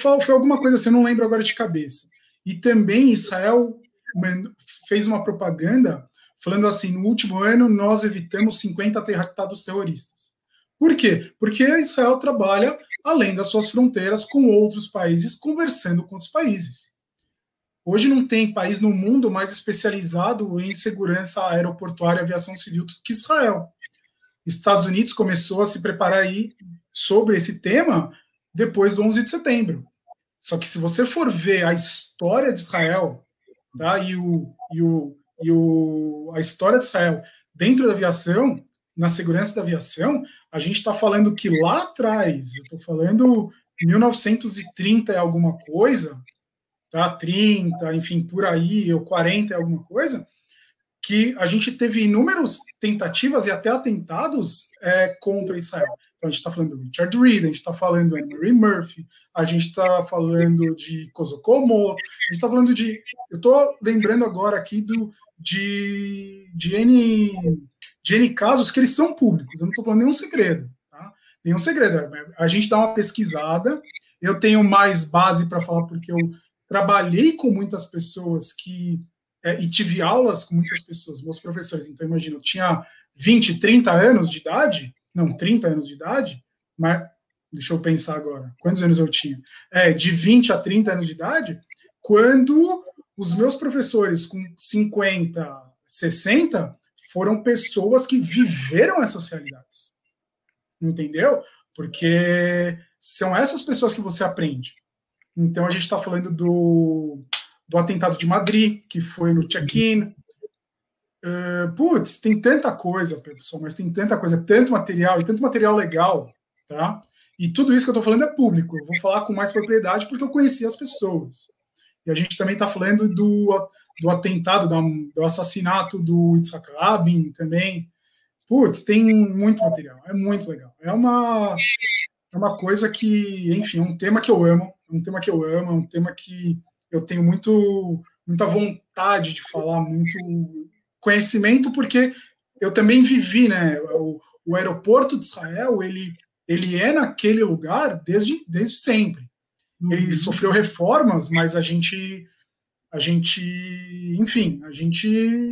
Foi alguma coisa assim, eu não lembro agora de cabeça. E também Israel fez uma propaganda falando assim: no último ano nós evitamos 50 atentados terroristas. Por quê? Porque Israel trabalha além das suas fronteiras com outros países, conversando com os países. Hoje não tem país no mundo mais especializado em segurança aeroportuária e aviação civil que Israel. Estados Unidos começou a se preparar aí sobre esse tema depois do 11 de setembro. Só que se você for ver a história de Israel, tá? E o, e o, e o a história de Israel dentro da aviação, na segurança da aviação, a gente está falando que lá atrás, eu estou falando 1930 é alguma coisa, tá? 30, enfim, por aí, ou 40 é alguma coisa, que a gente teve inúmeras tentativas e até atentados é, contra Israel. Então, a gente está falando do Richard Reed, a gente está falando do Anne-Marie Murphy, a gente está falando de Kozokomo, a gente está falando de... Eu estou lembrando agora aqui do, de, de, N, de N casos que eles são públicos, eu não estou falando nenhum segredo, tá? Nenhum segredo. A gente dá uma pesquisada, eu tenho mais base para falar porque eu trabalhei com muitas pessoas que é, e tive aulas com muitas pessoas, meus professores. Então, imagina, eu tinha 20, 30 anos de idade, não, 30 anos de idade, mas deixa eu pensar agora, quantos anos eu tinha? É, de 20 a 30 anos de idade, quando os meus professores com 50, 60 foram pessoas que viveram essas realidades. Entendeu? Porque são essas pessoas que você aprende. Então a gente está falando do, do atentado de Madrid, que foi no check-in, Uh, putz, tem tanta coisa, pessoal, mas tem tanta coisa, tanto material e tanto material legal, tá? E tudo isso que eu estou falando é público. Eu vou falar com mais propriedade porque eu conheci as pessoas. E a gente também está falando do, do atentado, do, do assassinato do Itzhak Rabin também. Putz, tem muito material. É muito legal. É uma, é uma coisa que, enfim, é um tema que eu amo. É um tema que eu amo. É um tema que eu tenho muito, muita vontade de falar, muito conhecimento, porque eu também vivi, né? O, o aeroporto de Israel, ele, ele é naquele lugar desde, desde sempre. Ele uhum. sofreu reformas, mas a gente, a gente, enfim, a gente,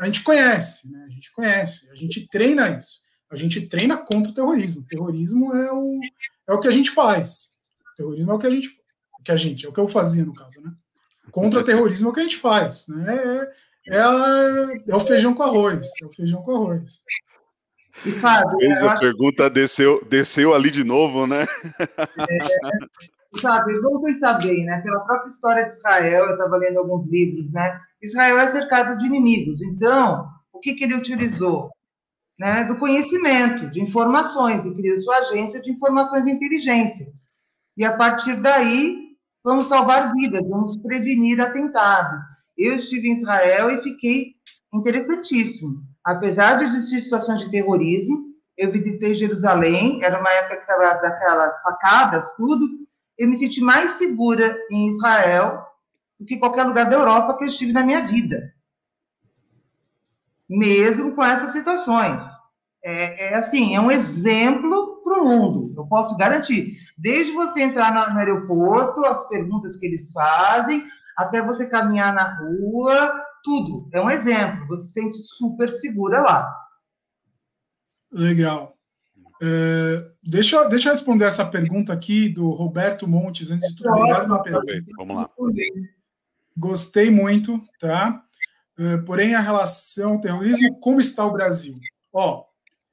a gente conhece, né? A gente conhece, a gente treina isso. A gente treina contra o terrorismo. O terrorismo é o, é o que a gente faz. O terrorismo é o que a gente, que a gente, é o que eu fazia no caso, né? Contra o terrorismo é o que a gente faz, né? É, é, é o feijão com arroz. É o feijão com arroz. E, Fábio, Fez a pergunta, que... desceu, desceu ali de novo, né? É, sabe, vamos pensar bem, né? Pela própria história de Israel, eu estava lendo alguns livros, né? Israel é cercado de inimigos. Então, o que, que ele utilizou? Né? Do conhecimento, de informações, e criou sua agência de informações e inteligência. E a partir daí, vamos salvar vidas, vamos prevenir atentados. Eu estive em Israel e fiquei interessantíssimo. Apesar de existir situações de terrorismo, eu visitei Jerusalém, era uma época que estava daquelas facadas, tudo. Eu me senti mais segura em Israel do que qualquer lugar da Europa que eu estive na minha vida. Mesmo com essas situações. É, é assim, é um exemplo para o mundo, eu posso garantir. Desde você entrar no, no aeroporto, as perguntas que eles fazem, até você caminhar na rua, tudo. É um exemplo. Você se sente super segura lá. Legal. É, deixa, deixa eu responder essa pergunta aqui do Roberto Montes, antes de tudo. Obrigado pela pergunta. Vamos lá. Gostei muito, tá? É, porém, a relação ao terrorismo, como está o Brasil? Ó,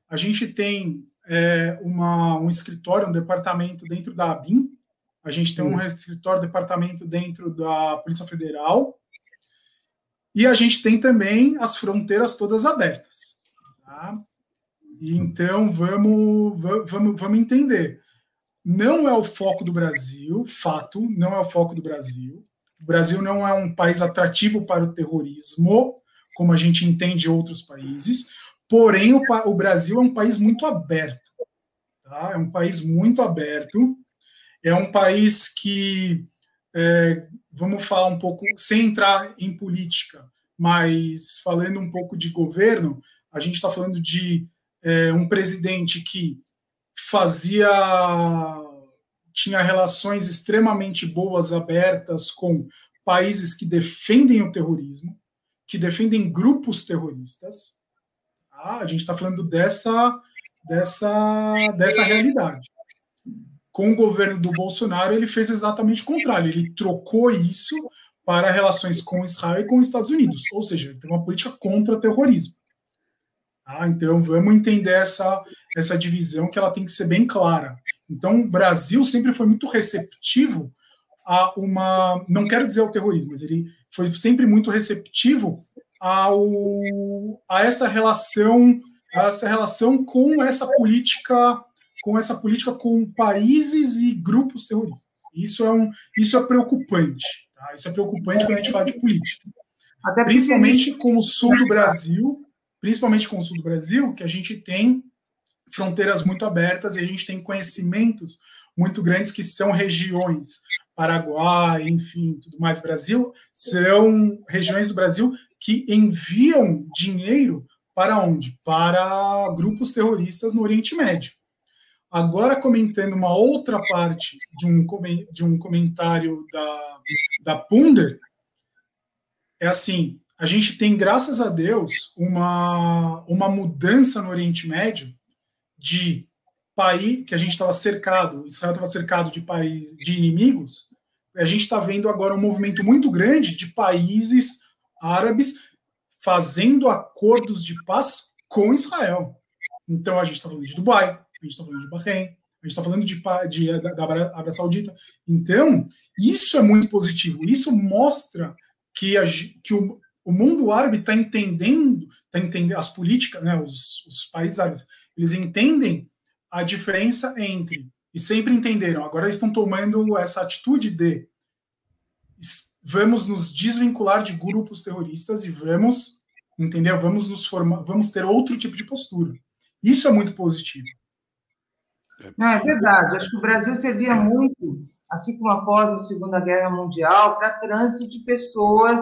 a gente tem é, uma, um escritório, um departamento dentro da ABIN, a gente tem um escritório, um departamento dentro da Polícia Federal, e a gente tem também as fronteiras todas abertas. Tá? Então, vamos, vamos, vamos entender. Não é o foco do Brasil, fato, não é o foco do Brasil. O Brasil não é um país atrativo para o terrorismo, como a gente entende outros países. Porém, o, o Brasil é um país muito aberto. Tá? É um país muito aberto. É um país que, é, vamos falar um pouco, sem entrar em política, mas falando um pouco de governo, a gente está falando de é, um presidente que fazia tinha relações extremamente boas, abertas com países que defendem o terrorismo, que defendem grupos terroristas. Tá? A gente está falando dessa, dessa, dessa realidade. Com o governo do Bolsonaro, ele fez exatamente o contrário. Ele trocou isso para relações com Israel e com os Estados Unidos. Ou seja, ele tem uma política contra terrorismo. Tá? Então, vamos entender essa, essa divisão que ela tem que ser bem clara. Então, o Brasil sempre foi muito receptivo a uma, não quero dizer ao terrorismo, mas ele foi sempre muito receptivo ao, a essa relação, a essa relação com essa política, com essa política com países e grupos terroristas. Isso é um, isso é preocupante. Tá? Isso é preocupante quando a gente fala de política. Até Principalmente com o sul do Brasil, principalmente com o sul do Brasil, que a gente tem fronteiras muito abertas e a gente tem conhecimentos muito grandes que são regiões, Paraguai, enfim, tudo mais, Brasil, são regiões do Brasil que enviam dinheiro para onde? Para grupos terroristas no Oriente Médio. Agora, comentando uma outra parte de um, de um comentário da, da Punder, é assim: a gente tem, graças a Deus, uma, uma mudança no Oriente Médio de país que a gente estava cercado, Israel estava cercado de país de inimigos. A gente está vendo agora um movimento muito grande de países árabes fazendo acordos de paz com Israel. Então a gente está falando de Dubai, a gente está falando de Bahrein, a gente está falando de, de, da, da Arábia Saudita. Então, isso é muito positivo. Isso mostra que, a, que o, o mundo árabe está entendendo, está entendendo as políticas, né, os, os países árabes, eles entendem a diferença entre e sempre entenderam. Agora eles estão tomando essa atitude de vamos nos desvincular de grupos terroristas e vamos, entendeu? Vamos nos formar, vamos ter outro tipo de postura. Isso é muito positivo. Não, é verdade. Acho que o Brasil servia muito, assim como após a Segunda Guerra Mundial, para trânsito de pessoas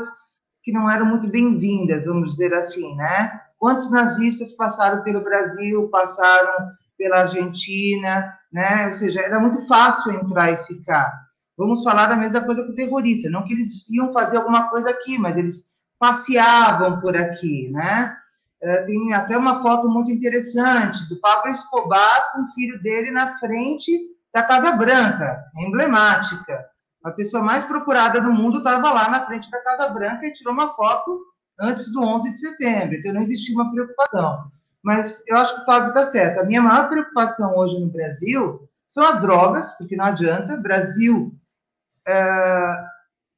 que não eram muito bem-vindas, vamos dizer assim, né? Quantos nazistas passaram pelo Brasil, passaram pela Argentina, né? Ou seja, era muito fácil entrar e ficar. Vamos falar da mesma coisa com o terrorista, não que eles iam fazer alguma coisa aqui, mas eles passeavam por aqui, né? Eh, tem até uma foto muito interessante do Pablo Escobar com o filho dele na frente da Casa Branca, emblemática. A pessoa mais procurada do mundo estava lá na frente da Casa Branca e tirou uma foto antes do 11 de setembro, então não existia uma preocupação. Mas eu acho que o Fábio está certo. A minha maior preocupação hoje no Brasil são as drogas, porque não adianta. O Brasil é,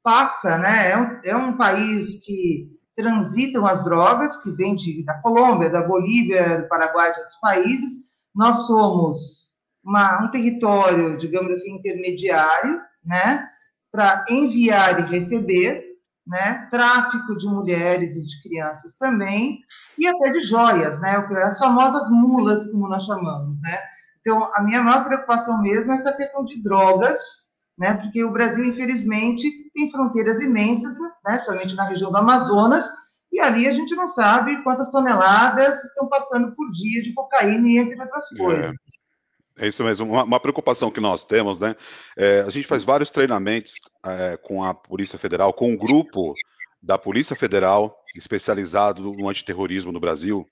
passa, né? É um, é um, país que transitam as drogas, que de, da Colômbia, da Bolívia, do Paraguai, de outros países. Nós somos uma, um território, digamos assim, intermediário, né? Para enviar e receber né? Tráfico de mulheres e de crianças também, e até de joias, né? As famosas mulas, como nós chamamos, né? Então, a minha maior preocupação mesmo é essa questão de drogas, né? Porque o Brasil, infelizmente, tem fronteiras imensas, né? Somente na região do Amazonas, e ali a gente não sabe quantas toneladas estão passando por dia de cocaína e entre outras é. coisas. É. É isso mesmo, uma, uma, preocupação que nós temos, né? É, a gente faz vários treinamentos é, com a Polícia Federal, com um grupo da Polícia Federal, especializado no antiterrorismo no Brasil,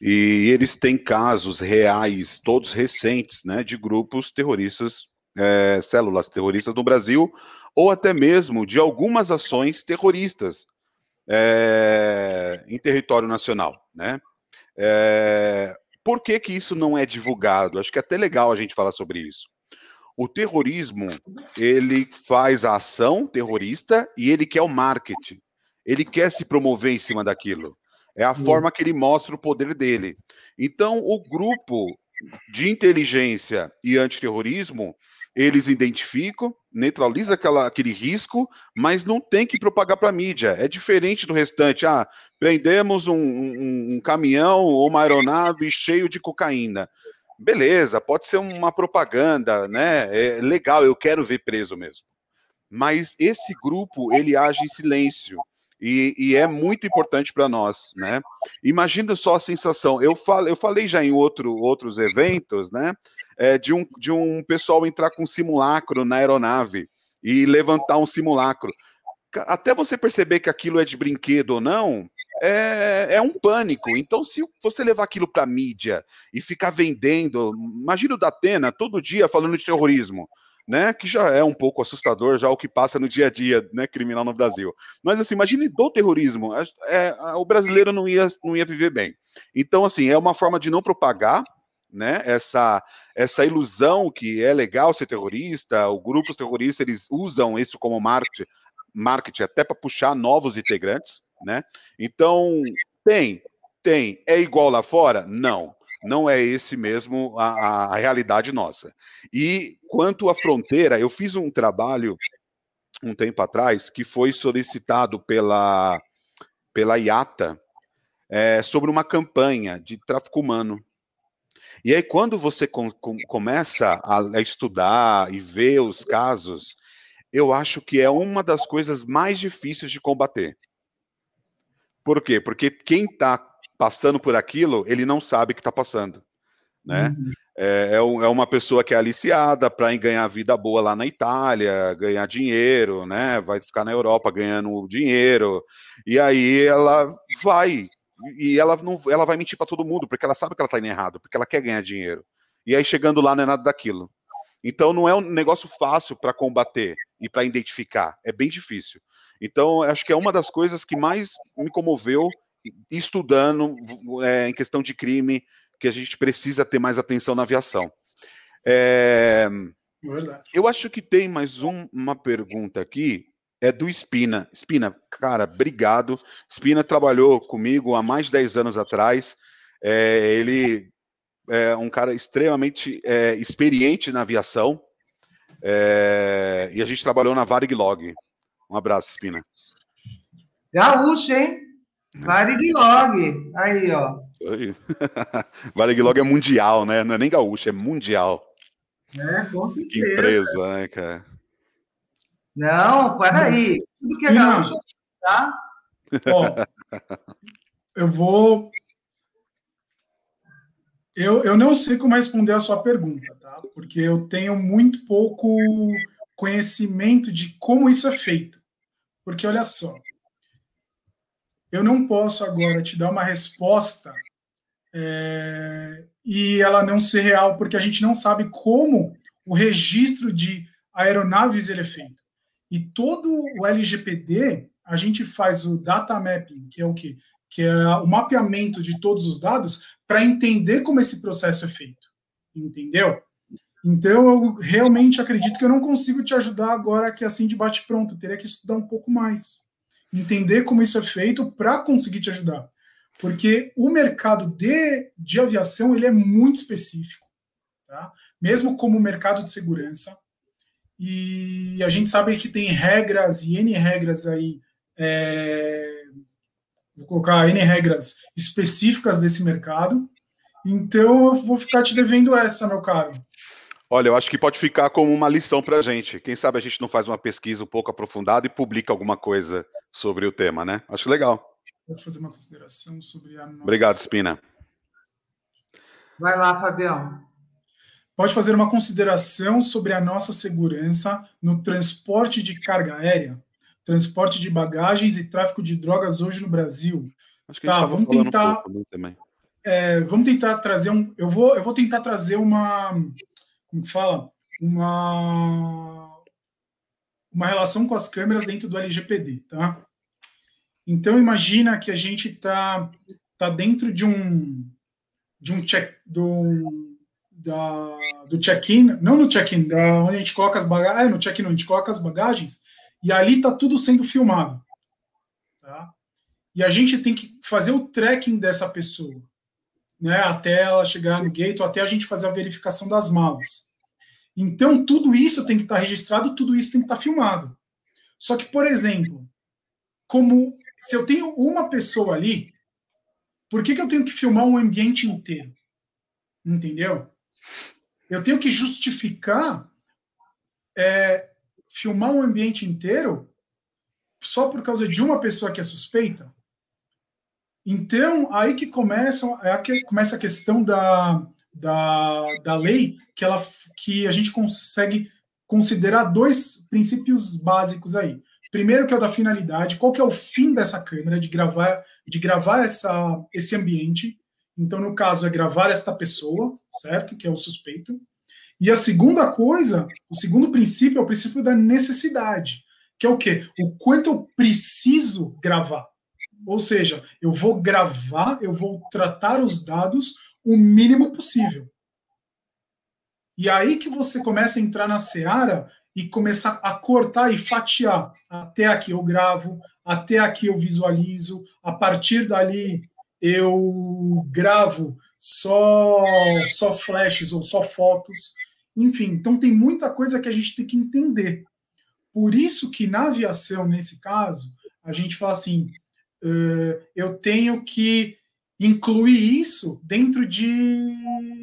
e eles têm casos reais, todos recentes, né, de grupos terroristas, é, células terroristas no Brasil, ou até mesmo de algumas ações terroristas é, em território nacional, né? É, por que, que isso não é divulgado? Acho que é até legal a gente falar sobre isso. O terrorismo, ele faz a ação terrorista e ele quer o marketing. Ele quer se promover em cima daquilo. É a forma que ele mostra o poder dele. Então, o grupo de inteligência e antiterrorismo, eles identificam, neutraliza aquela, aquele risco, mas não tem que propagar para a mídia. É diferente do restante. Ah, prendemos um, um, um caminhão ou uma aeronave cheio de cocaína. Beleza, pode ser uma propaganda, né? É legal, eu quero ver preso mesmo. Mas esse grupo, ele age em silêncio. E, e, é muito importante para nós, né? Imagina só a sensação. Eu, fal, eu falei já em outro, outros eventos, né? É, de, um, de um pessoal entrar com um simulacro na aeronave e levantar um simulacro. Até você perceber que aquilo é de brinquedo ou não, é, é um pânico. Então, se você levar aquilo para mídia e ficar vendendo, imagina o Datena todo dia falando de terrorismo né, que já é um pouco assustador, já o que passa no dia a dia, né, criminal no Brasil. Mas assim, imagine do terrorismo, é, o brasileiro não ia, não ia viver bem. Então, assim, é uma forma de não propagar, né, essa, essa ilusão que é legal ser terrorista, o grupos terroristas, eles usam isso como marketing, marketing até para puxar novos integrantes, né? Então, tem, tem. É igual lá fora? Não não é esse mesmo a, a realidade nossa. E quanto à fronteira, eu fiz um trabalho um tempo atrás que foi solicitado pela, pela IATA é, sobre uma campanha de tráfico humano. E aí, quando você com, com, começa a, a estudar e ver os casos, eu acho que é uma das coisas mais difíceis de combater. Por quê? Porque quem está passando por aquilo, ele não sabe que está passando, né? Uhum. É, é, é, uma pessoa que é aliciada para ganhar vida boa lá na Itália, ganhar dinheiro, né? Vai ficar na Europa ganhando dinheiro, e aí ela vai e ela não, ela vai mentir para todo mundo porque ela sabe que ela está indo errado, porque ela quer ganhar dinheiro. E aí chegando lá não é nada daquilo. Então não é um negócio fácil para combater e para identificar, é bem difícil. Então acho que é uma das coisas que mais me comoveu estudando é, em questão de crime, que a gente precisa ter mais atenção na aviação. É, eu acho que tem mais um, uma pergunta aqui, é do Espina. Espina, cara, obrigado. Espina trabalhou comigo há mais de 10 anos atrás. É, ele é um cara extremamente é, experiente na aviação. É, e a gente trabalhou na Varig Log. Um abraço, Espina. Gaúcho, hein? Varig aí, ó. Varig é mundial, né? Não é nem gaúcho, é mundial. É, com certeza. Que empresa, né, cara? Não, peraí. Tudo que é gaúcho, tá? Ó, eu vou. Eu, eu não sei como responder a sua pergunta, tá? Porque eu tenho muito pouco conhecimento de como isso é feito. Porque olha só, eu não posso agora te dar uma resposta é, e ela não ser real, porque a gente não sabe como o registro de aeronaves ele é feito. E todo o LGPD, a gente faz o data mapping, que é o quê? Que é o mapeamento de todos os dados para entender como esse processo é feito. Entendeu? Então, eu realmente acredito que eu não consigo te ajudar agora que assim de bate-pronto. Teria que estudar um pouco mais entender como isso é feito para conseguir te ajudar. Porque o mercado de, de aviação ele é muito específico, tá? mesmo como o mercado de segurança. E a gente sabe que tem regras e N regras aí, é, vou colocar N regras específicas desse mercado. Então eu vou ficar te devendo essa, meu caro. Olha, eu acho que pode ficar como uma lição para a gente. Quem sabe a gente não faz uma pesquisa um pouco aprofundada e publica alguma coisa sobre o tema, né? Acho legal. Pode fazer uma consideração sobre a nossa... Obrigado, Spina. Vai lá, Fabião. Pode fazer uma consideração sobre a nossa segurança no transporte de carga aérea? transporte de bagagens e tráfico de drogas hoje no Brasil. Acho que tá, vamos tentar. Um também. É, vamos tentar trazer um. Eu vou, eu vou tentar trazer uma. Como fala? Uma. Uma relação com as câmeras dentro do LGPD, tá? Então imagina que a gente está tá dentro de um de um check do, da, do check-in, não no check-in, onde a gente coloca as bagagens, é, no check-in, a gente coloca as bagagens e ali está tudo sendo filmado, tá? E a gente tem que fazer o tracking dessa pessoa, né? Até ela chegar no gate, ou até a gente fazer a verificação das malas. Então tudo isso tem que estar tá registrado, tudo isso tem que estar tá filmado. Só que, por exemplo, como se eu tenho uma pessoa ali, por que, que eu tenho que filmar um ambiente inteiro? Entendeu? Eu tenho que justificar é, filmar um ambiente inteiro só por causa de uma pessoa que é suspeita? Então, aí que começa, é que começa a questão da, da, da lei, que, ela, que a gente consegue considerar dois princípios básicos aí. Primeiro que é o da finalidade, qual que é o fim dessa câmera de gravar, de gravar essa, esse ambiente. Então, no caso, é gravar esta pessoa, certo? Que é o suspeito. E a segunda coisa, o segundo princípio é o princípio da necessidade, que é o quê? O quanto eu preciso gravar. Ou seja, eu vou gravar, eu vou tratar os dados o mínimo possível. E aí que você começa a entrar na seara e começar a cortar e fatiar. Até aqui eu gravo, até aqui eu visualizo, a partir dali eu gravo só só flashes ou só fotos. Enfim, então tem muita coisa que a gente tem que entender. Por isso que na aviação, nesse caso, a gente fala assim, uh, eu tenho que incluir isso dentro de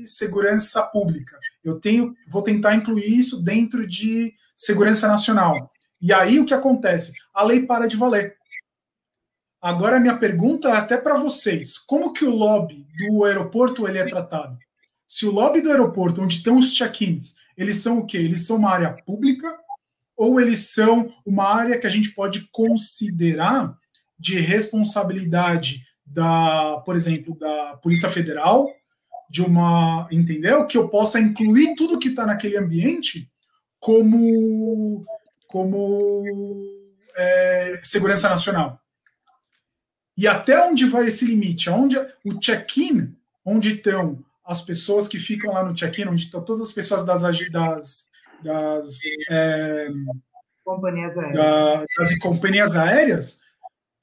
segurança pública. Eu tenho, vou tentar incluir isso dentro de segurança nacional. E aí o que acontece? A lei para de valer. Agora minha pergunta é até para vocês: como que o lobby do aeroporto ele é tratado? Se o lobby do aeroporto, onde estão os check-ins, eles são o quê? Eles são uma área pública ou eles são uma área que a gente pode considerar de responsabilidade da, por exemplo, da Polícia Federal, de uma, entendeu? Que eu possa incluir tudo que está naquele ambiente como, como é, segurança nacional. E até onde vai esse limite? Onde o check-in, onde estão as pessoas que ficam lá no check-in, onde estão todas as pessoas das, das, das é, companhias aéreas. Da, das companhias aéreas,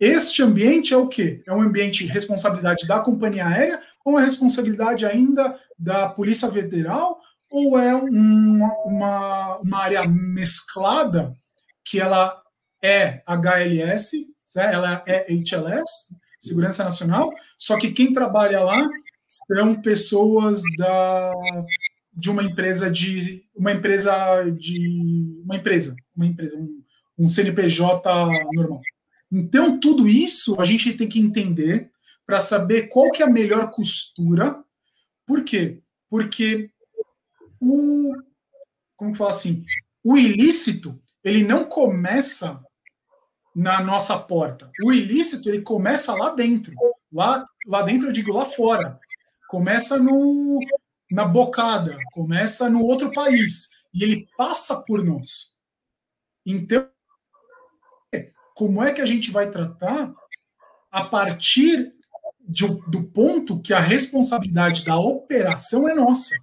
este ambiente é o quê? É um ambiente de responsabilidade da companhia aérea ou é responsabilidade ainda da Polícia Federal ou é uma, uma, uma área mesclada que ela é HLS? Ela é HLS, Segurança Nacional, só que quem trabalha lá são pessoas da, de uma empresa de uma empresa de uma empresa, uma empresa, um, um CNPJ normal. Então tudo isso a gente tem que entender para saber qual que é a melhor costura. Por quê? Porque o como falar assim, o ilícito ele não começa na nossa porta. O ilícito ele começa lá dentro, lá lá dentro eu digo lá fora. Começa no na bocada, começa no outro país e ele passa por nós. Então, como é que a gente vai tratar a partir de, do ponto que a responsabilidade da operação é nossa?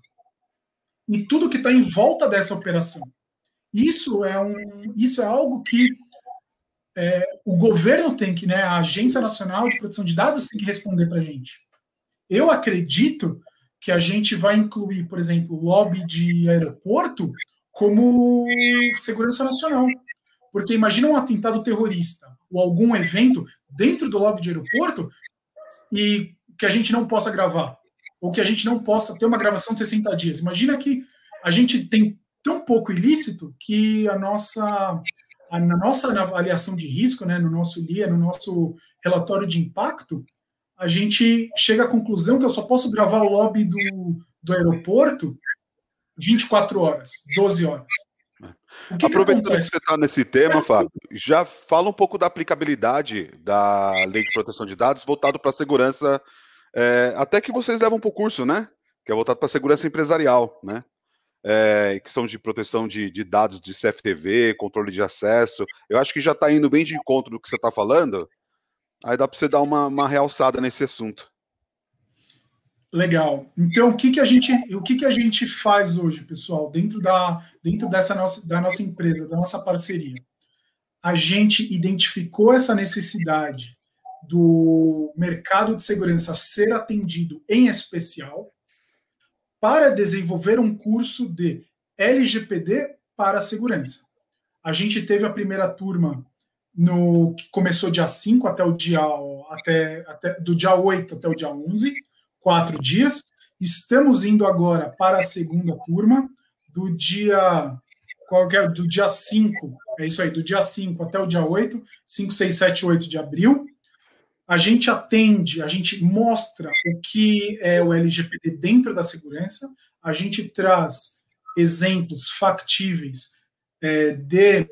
e tudo que está em volta dessa operação. Isso é, um, isso é algo que é, o governo tem que, né, a Agência Nacional de Proteção de Dados tem que responder para a gente. Eu acredito que a gente vai incluir, por exemplo, lobby de aeroporto como segurança nacional. Porque imagina um atentado terrorista ou algum evento dentro do lobby de aeroporto e que a gente não possa gravar ou que a gente não possa ter uma gravação de 60 dias. Imagina que a gente tem tão pouco ilícito que a nossa na nossa avaliação de risco, né, no nosso LIA, no nosso relatório de impacto, a gente chega à conclusão que eu só posso gravar o lobby do, do aeroporto 24 horas, 12 horas. Que Aproveitando que, que você está nesse tema, Fábio, já fala um pouco da aplicabilidade da lei de proteção de dados voltado para a segurança, é, até que vocês levam para o curso, né? Que é voltado para a segurança empresarial, né? É, questão de proteção de, de, dados de CFTV, controle de acesso. Eu acho que já está indo bem de encontro do que você está falando. Aí dá para você dar uma, uma realçada nesse assunto. Legal. Então, o que, que a gente, o que, que a gente faz hoje, pessoal, dentro da, dentro dessa nossa, da nossa empresa, da nossa parceria? A gente identificou essa necessidade do mercado de segurança ser atendido em especial para desenvolver um curso de LGPD para a segurança. A gente teve a primeira turma no que começou dia 5 até o dia até, até do dia 8 até o dia 11 quatro dias. Estamos indo agora para a segunda turma, do dia qualquer do dia 5, é isso aí, do dia 5 até o dia 8, 5, 6, 7, 8 de abril. A gente atende, a gente mostra o que é o LGPD dentro da segurança, a gente traz exemplos factíveis é, de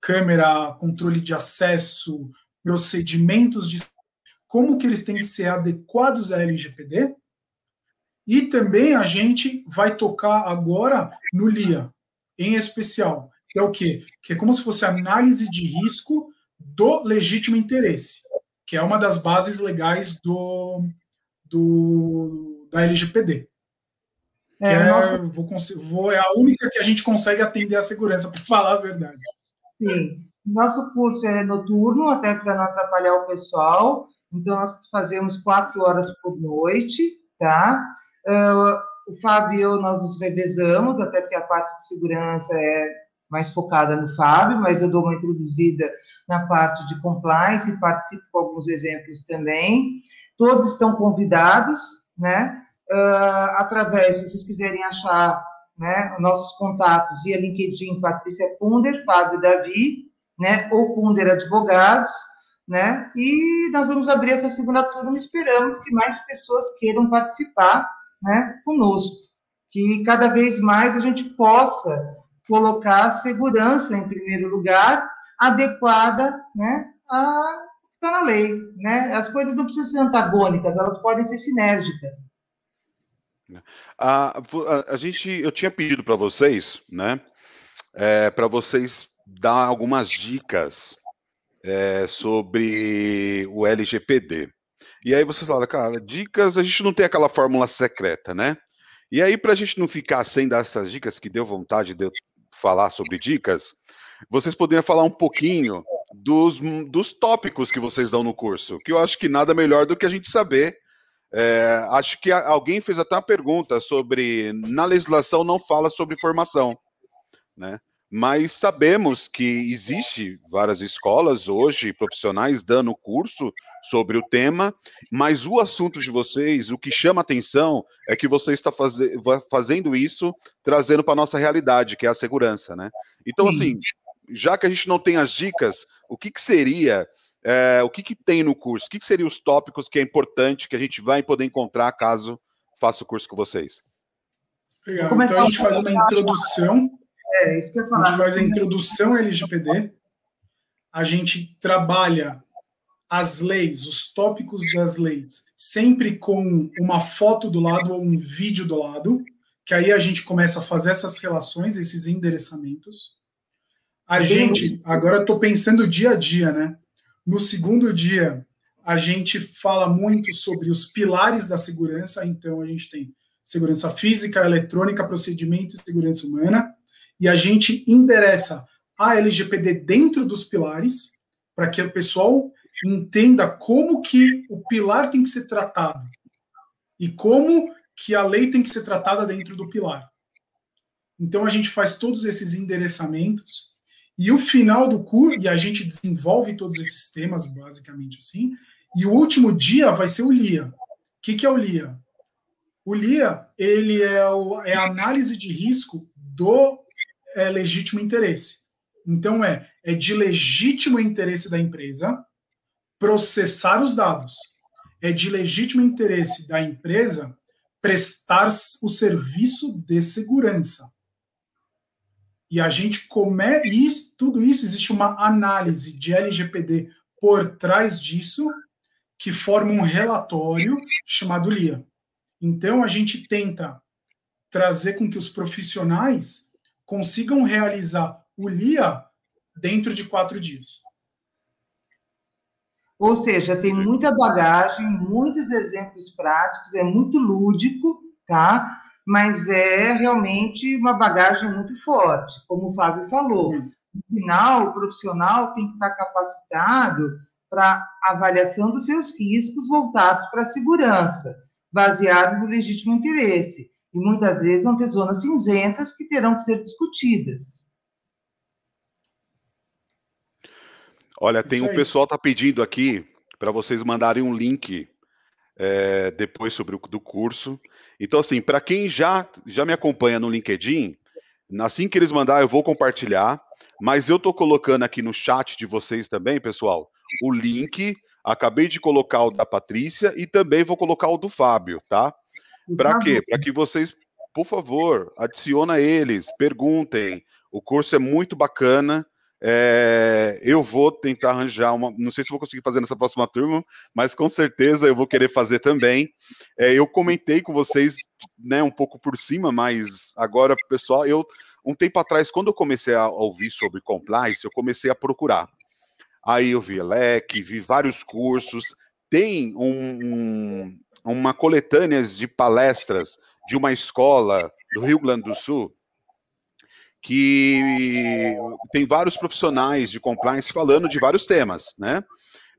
câmera, controle de acesso, procedimentos de como que eles têm que ser adequados à LGPD, e também a gente vai tocar agora no LIA, em especial, que é o quê? Que é como se fosse análise de risco do legítimo interesse, que é uma das bases legais do, do da LGPD. É, é, nossa... vou, vou, é a única que a gente consegue atender a segurança, para falar a verdade. Sim. Nosso curso é noturno, até para não atrapalhar o pessoal. Então, nós fazemos quatro horas por noite, tá? Uh, o Fábio e eu, nós nos revezamos, até porque a parte de segurança é mais focada no Fábio, mas eu dou uma introduzida na parte de compliance participo com alguns exemplos também. Todos estão convidados, né? Uh, através, se vocês quiserem achar né, nossos contatos via LinkedIn, Patrícia Punder, Fábio Davi, né, ou Punder Advogados, né? E nós vamos abrir essa segunda turma, esperamos que mais pessoas queiram participar, né, conosco, que cada vez mais a gente possa colocar a segurança em primeiro lugar, adequada, né, a está na lei, né? As coisas não precisam ser antagônicas, elas podem ser sinérgicas. A, a, a gente, eu tinha pedido para vocês, né, é, para vocês dar algumas dicas é, sobre o LGPD. E aí você fala, cara, dicas, a gente não tem aquela fórmula secreta, né? E aí, para a gente não ficar sem dar essas dicas, que deu vontade de eu falar sobre dicas, vocês poderiam falar um pouquinho dos, dos tópicos que vocês dão no curso, que eu acho que nada melhor do que a gente saber. É, acho que alguém fez até uma pergunta sobre na legislação não fala sobre formação, né? mas sabemos que existe várias escolas hoje profissionais dando curso sobre o tema, mas o assunto de vocês, o que chama atenção é que você está faz, fazendo isso trazendo para a nossa realidade, que é a segurança, né? Então, assim, já que a gente não tem as dicas, o que, que seria, é, o que, que tem no curso? O que, que seriam os tópicos que é importante que a gente vai poder encontrar caso faça o curso com vocês? Legal. Então a gente faz uma introdução é, isso que eu ia falar. A gente faz a introdução LGPD, a gente trabalha as leis, os tópicos das leis, sempre com uma foto do lado ou um vídeo do lado, que aí a gente começa a fazer essas relações, esses endereçamentos. A gente, agora estou pensando dia a dia, né? No segundo dia, a gente fala muito sobre os pilares da segurança, então a gente tem segurança física, eletrônica, procedimento e segurança humana e a gente endereça a LGPD dentro dos pilares para que o pessoal entenda como que o pilar tem que ser tratado e como que a lei tem que ser tratada dentro do pilar. Então a gente faz todos esses endereçamentos e o final do curso e a gente desenvolve todos esses temas basicamente assim. E o último dia vai ser o LIA. O que, que é o LIA? O LIA ele é, o, é a análise de risco do é legítimo interesse. Então, é, é de legítimo interesse da empresa processar os dados. É de legítimo interesse da empresa prestar o serviço de segurança. E a gente come isso, tudo isso existe uma análise de LGPD por trás disso que forma um relatório chamado LIA. Então a gente tenta trazer com que os profissionais consigam realizar o LIA dentro de quatro dias. Ou seja, tem muita bagagem, muitos exemplos práticos, é muito lúdico, tá? Mas é realmente uma bagagem muito forte, como o Fábio falou. No final, o profissional tem que estar capacitado para avaliação dos seus riscos voltados para a segurança, baseado no legítimo interesse. E muitas vezes vão ter zonas cinzentas que terão que ser discutidas. Olha, tem um pessoal tá pedindo aqui para vocês mandarem um link é, depois sobre o do curso. Então, assim, para quem já, já me acompanha no LinkedIn, assim que eles mandar, eu vou compartilhar. Mas eu estou colocando aqui no chat de vocês também, pessoal, o link. Acabei de colocar o da Patrícia e também vou colocar o do Fábio, tá? Para quê? Para que vocês, por favor, adiciona eles, perguntem. O curso é muito bacana. É, eu vou tentar arranjar uma. Não sei se vou conseguir fazer nessa próxima turma, mas com certeza eu vou querer fazer também. É, eu comentei com vocês, né, um pouco por cima, mas agora, pessoal, eu um tempo atrás, quando eu comecei a ouvir sobre compliance, eu comecei a procurar. Aí eu vi LEC, vi vários cursos. Tem um, um, uma coletânea de palestras de uma escola do Rio Grande do Sul que tem vários profissionais de compliance falando de vários temas, né?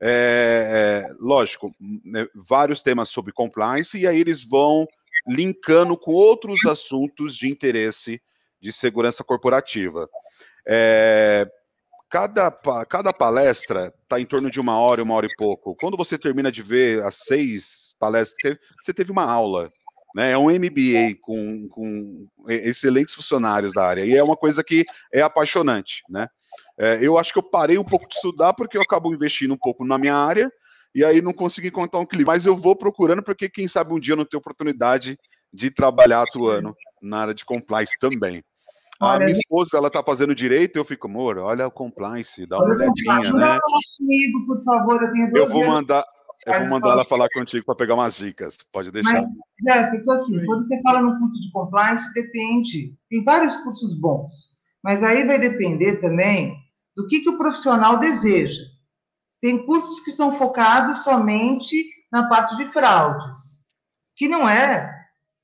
É, é, lógico, né, vários temas sobre compliance, e aí eles vão linkando com outros assuntos de interesse de segurança corporativa. É, cada, cada palestra está em torno de uma hora, uma hora e pouco. Quando você termina de ver as seis palestras, você teve uma aula né? É um MBA com, com excelentes funcionários da área. E é uma coisa que é apaixonante. Né? É, eu acho que eu parei um pouco de estudar porque eu acabo investindo um pouco na minha área e aí não consegui encontrar um equilíbrio. Mas eu vou procurando porque, quem sabe, um dia eu não tenho oportunidade de trabalhar atuando na área de compliance também. A minha esposa, ela tá fazendo direito, eu fico, amor, olha o compliance, dá uma olhadinha, né? Comigo, por favor, eu tenho Eu vou mandar, eu vou mandar ela falar contigo para pegar umas dicas. Pode deixar. Mas, Jefferson, assim, quando você fala no curso de compliance, depende. Tem vários cursos bons, mas aí vai depender também do que, que o profissional deseja. Tem cursos que são focados somente na parte de fraudes, que não é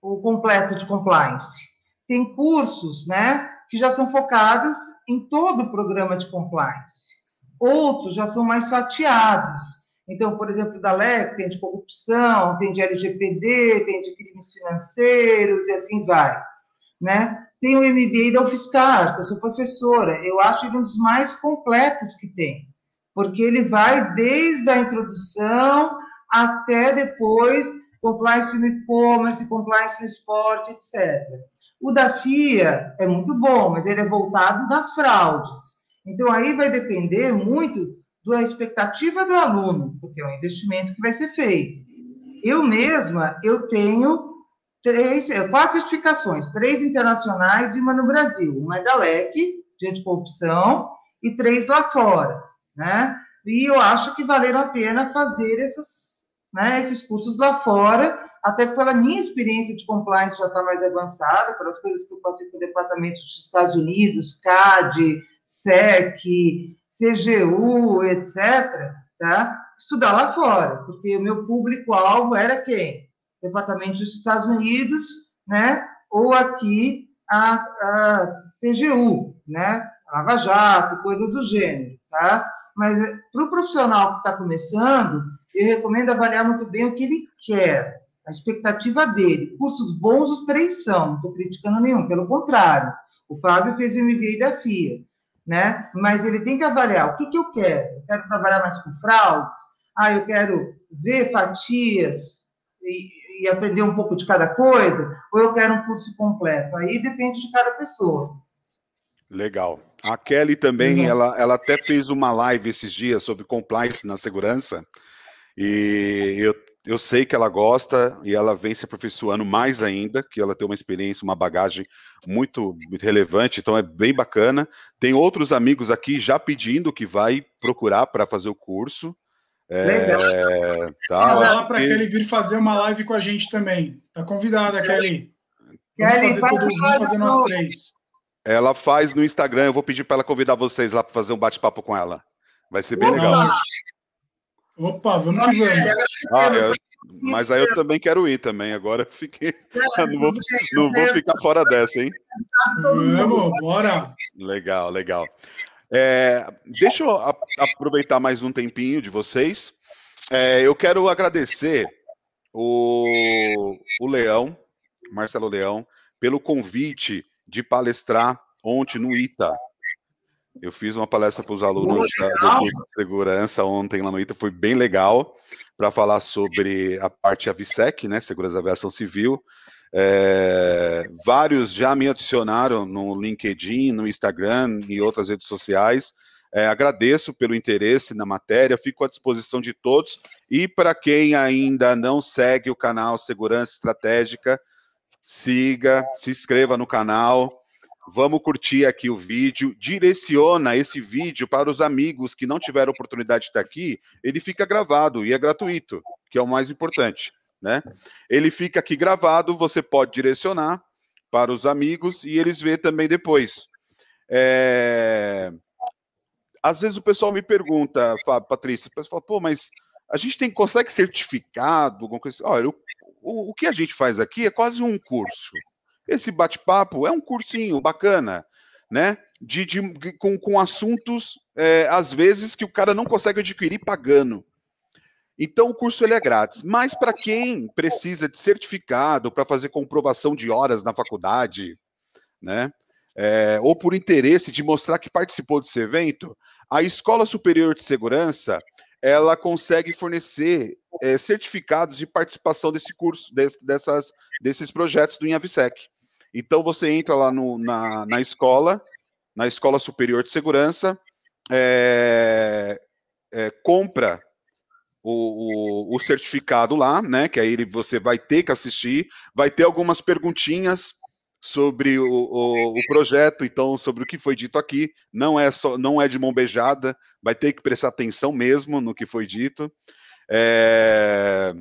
o completo de compliance. Tem cursos, né, que já são focados em todo o programa de compliance. Outros já são mais fatiados então, por exemplo, da LEC tem de corrupção, tem de LGPD, tem de crimes financeiros e assim vai. Né? Tem o MBA da UFSCar, que eu sou professora, eu acho ele um dos mais completos que tem, porque ele vai desde a introdução até depois compliance no e-commerce, compliance no esporte, etc. O da FIA é muito bom, mas ele é voltado das fraudes. Então, aí vai depender muito da expectativa do aluno, porque é um investimento que vai ser feito. Eu mesma, eu tenho três, é, quatro certificações, três internacionais e uma no Brasil. Uma é da LEC, de anticorrupção, e três lá fora, né? E eu acho que valeram a pena fazer essas, né, esses cursos lá fora, até pela minha experiência de compliance já está mais avançada, pelas coisas que eu passei com o Departamento dos Estados Unidos, CAD, SEC, CGU, etc., tá? estudar lá fora, porque o meu público-alvo era quem? Departamento dos Estados Unidos, né? ou aqui a, a CGU, né? Lava Jato, coisas do gênero, tá? Mas para o profissional que está começando, eu recomendo avaliar muito bem o que ele quer, a expectativa dele. Cursos bons os três são, não estou criticando nenhum, pelo contrário. O Fábio fez o MBA da FIA né? Mas ele tem que avaliar o que, que eu quero. Eu quero trabalhar mais com fraudes? Ah, eu quero ver fatias e, e, aprender um pouco de cada coisa? Ou eu quero um curso completo? Aí depende de cada pessoa. Legal. A Kelly também, ela, ela até fez uma live esses dias sobre compliance na segurança. E eu eu sei que ela gosta e ela vem se aperfeiçoando mais ainda, que ela tem uma experiência, uma bagagem muito, muito relevante, então é bem bacana. Tem outros amigos aqui já pedindo que vai procurar para fazer o curso. É, tá, Fala lá para que... Kelly vir fazer uma live com a gente também. Tá convidada, Kelly. Vamos fazer, vamos fazer nós três. Ela faz no Instagram, eu vou pedir para ela convidar vocês lá para fazer um bate-papo com ela. Vai ser bem legal. Opa, vamos que vamos. Ah, eu, mas aí eu também quero ir também. Agora fiquei. Não vou, não vou ficar fora dessa, hein? Vamos, bora. Legal, legal. É, deixa eu aproveitar mais um tempinho de vocês. É, eu quero agradecer o, o Leão, Marcelo Leão, pelo convite de palestrar ontem no ITA. Eu fiz uma palestra para os alunos da, do curso de segurança ontem lá no ITA, foi bem legal, para falar sobre a parte AVSEC, né, Segurança da Aviação Civil. É, vários já me adicionaram no LinkedIn, no Instagram e outras redes sociais. É, agradeço pelo interesse na matéria, fico à disposição de todos. E para quem ainda não segue o canal Segurança Estratégica, siga, se inscreva no canal, Vamos curtir aqui o vídeo, direciona esse vídeo para os amigos que não tiveram oportunidade de estar aqui, ele fica gravado e é gratuito, que é o mais importante, né? Ele fica aqui gravado, você pode direcionar para os amigos e eles vê também depois. É... Às vezes o pessoal me pergunta, Patrícia, o pessoal fala, pô, mas a gente tem consegue certificado, alguma coisa assim? Olha, o, o, o que a gente faz aqui é quase um curso. Esse bate-papo é um cursinho bacana, né? De, de com, com assuntos, é, às vezes, que o cara não consegue adquirir pagando. Então, o curso ele é grátis. Mas para quem precisa de certificado para fazer comprovação de horas na faculdade, né? É, ou por interesse de mostrar que participou desse evento, a Escola Superior de Segurança ela consegue fornecer é, certificados de participação desse curso, dessas, desses projetos do INAVSEC. Então você entra lá no, na, na escola, na Escola Superior de Segurança, é, é, compra o, o, o, certificado lá, né? Que aí você vai ter que assistir, vai ter algumas perguntinhas sobre o, o, o, projeto, então sobre o que foi dito aqui. Não é só, não é de mão beijada, vai ter que prestar atenção mesmo no que foi dito. É,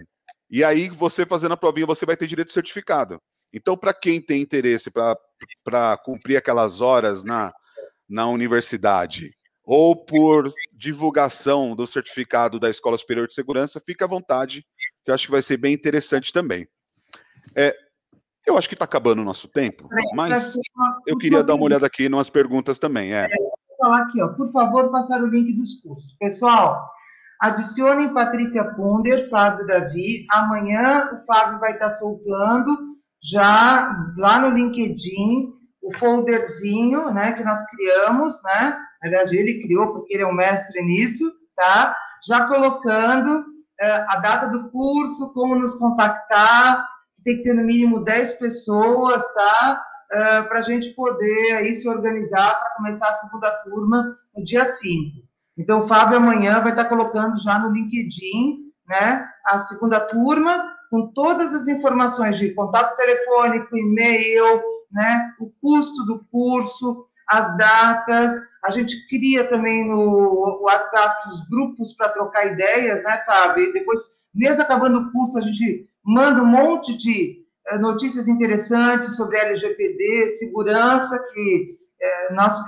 e aí você fazendo a provinha, você vai ter direito de certificado. Então, para quem tem interesse para cumprir aquelas horas na, na universidade, ou por divulgação do certificado da Escola Superior de Segurança, fica à vontade, que eu acho que vai ser bem interessante também. É, eu acho que está acabando o nosso tempo, mas eu queria dar uma olhada aqui nas perguntas também. É. Falar aqui, ó, por favor, passar o link dos cursos. Pessoal, adicionem Patrícia Ponder, Fábio Davi. Amanhã o Fábio vai estar soltando já lá no LinkedIn o folderzinho, né, que nós criamos, né? Na verdade, ele criou porque ele é um mestre nisso, tá? Já colocando é, a data do curso, como nos contactar, tem que ter no mínimo 10 pessoas, tá? É, para a gente poder aí se organizar para começar a segunda turma no dia 5. Então, o Fábio amanhã vai estar colocando já no LinkedIn, né, a segunda turma, com todas as informações de contato telefônico, e-mail, né, o custo do curso, as datas. A gente cria também no WhatsApp os grupos para trocar ideias, né, Fábio? E depois, mesmo acabando o curso, a gente manda um monte de eh, notícias interessantes sobre LGPD, segurança, que é, nós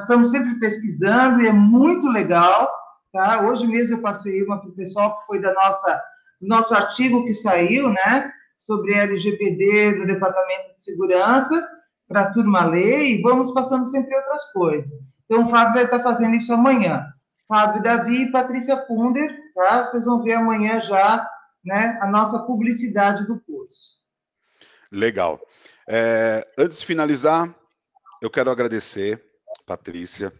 estamos sempre pesquisando e é muito legal. Tá? Hoje mesmo eu passei uma para o pessoal que foi da nossa nosso artigo que saiu, né, sobre LGPD do Departamento de Segurança, para a turma ler, e vamos passando sempre outras coisas. Então, o Fábio vai estar fazendo isso amanhã. Fábio Davi e Patrícia Funder, tá? Vocês vão ver amanhã já, né, a nossa publicidade do curso. Legal. É, antes de finalizar, eu quero agradecer, Patrícia,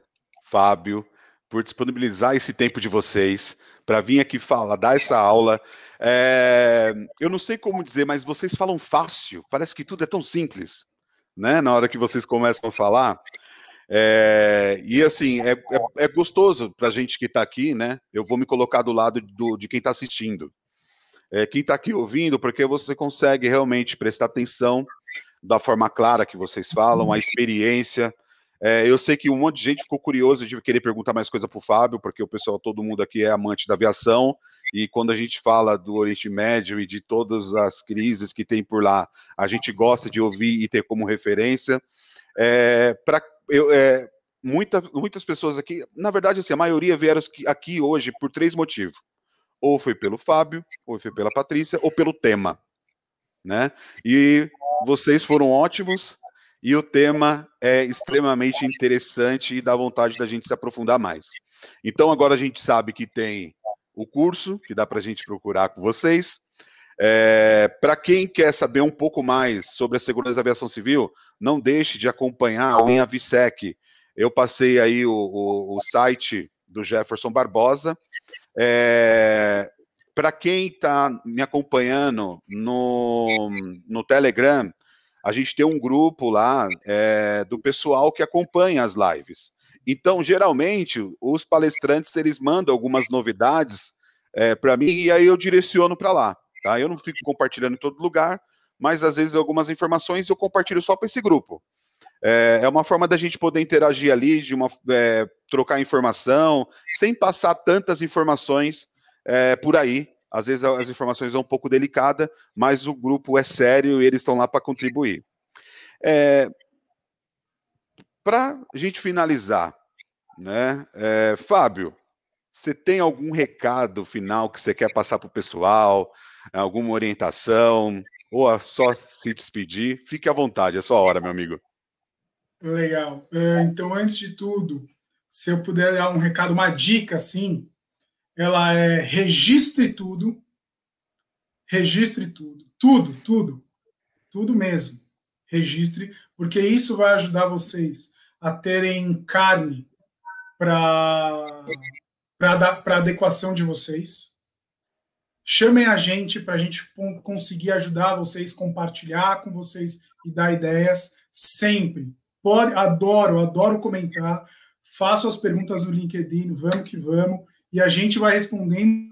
Fábio, por disponibilizar esse tempo de vocês para vir aqui falar, dar essa aula. É, eu não sei como dizer, mas vocês falam fácil, parece que tudo é tão simples, né? Na hora que vocês começam a falar. É, e assim, é, é, é gostoso para a gente que está aqui, né? Eu vou me colocar do lado do, de quem está assistindo. é, quem está aqui ouvindo, porque você consegue realmente prestar atenção da forma clara que vocês falam, a experiência. É, eu sei que um monte de gente ficou curioso de querer perguntar mais coisa para o Fábio, porque o pessoal, todo mundo aqui é amante da aviação, e quando a gente fala do Oriente Médio e de todas as crises que tem por lá, a gente gosta de ouvir e ter como referência. É, pra, eu, é, muita, muitas pessoas aqui, na verdade, assim, a maioria vieram aqui hoje por três motivos. Ou foi pelo Fábio, ou foi pela Patrícia, ou pelo tema. Né? E vocês foram ótimos e o tema é extremamente interessante e dá vontade da gente se aprofundar mais. Então, agora a gente sabe que tem o curso, que dá para a gente procurar com vocês. É, para quem quer saber um pouco mais sobre a segurança da aviação civil, não deixe de acompanhar o InAVSEC. Eu passei aí o, o, o site do Jefferson Barbosa. É, para quem está me acompanhando no, no Telegram, a gente tem um grupo lá é, do pessoal que acompanha as lives. Então, geralmente, os palestrantes eles mandam algumas novidades é, para mim e aí eu direciono para lá. Tá? Eu não fico compartilhando em todo lugar, mas às vezes algumas informações eu compartilho só para esse grupo. É, é, uma forma da gente poder interagir ali, de uma, é, trocar informação, sem passar tantas informações é, por aí, às vezes as informações são um pouco delicadas, mas o grupo é sério e eles estão lá para contribuir. É, para a gente finalizar, né, é, Fábio, você tem algum recado final que você quer passar para o pessoal? Alguma orientação? Ou só se despedir? Fique à vontade, é sua hora, meu amigo. Legal. É, então, antes de tudo, se eu puder dar um recado, uma dica, assim, ela é registre tudo, registre tudo, tudo, tudo, tudo mesmo. Registre, porque isso vai ajudar vocês a terem carne para para adequação de vocês. Chamem a gente para a gente conseguir ajudar vocês, compartilhar com vocês e dar ideias sempre. Pode, adoro, adoro comentar. Faço as perguntas no LinkedIn, vamos que vamos e a gente vai respondendo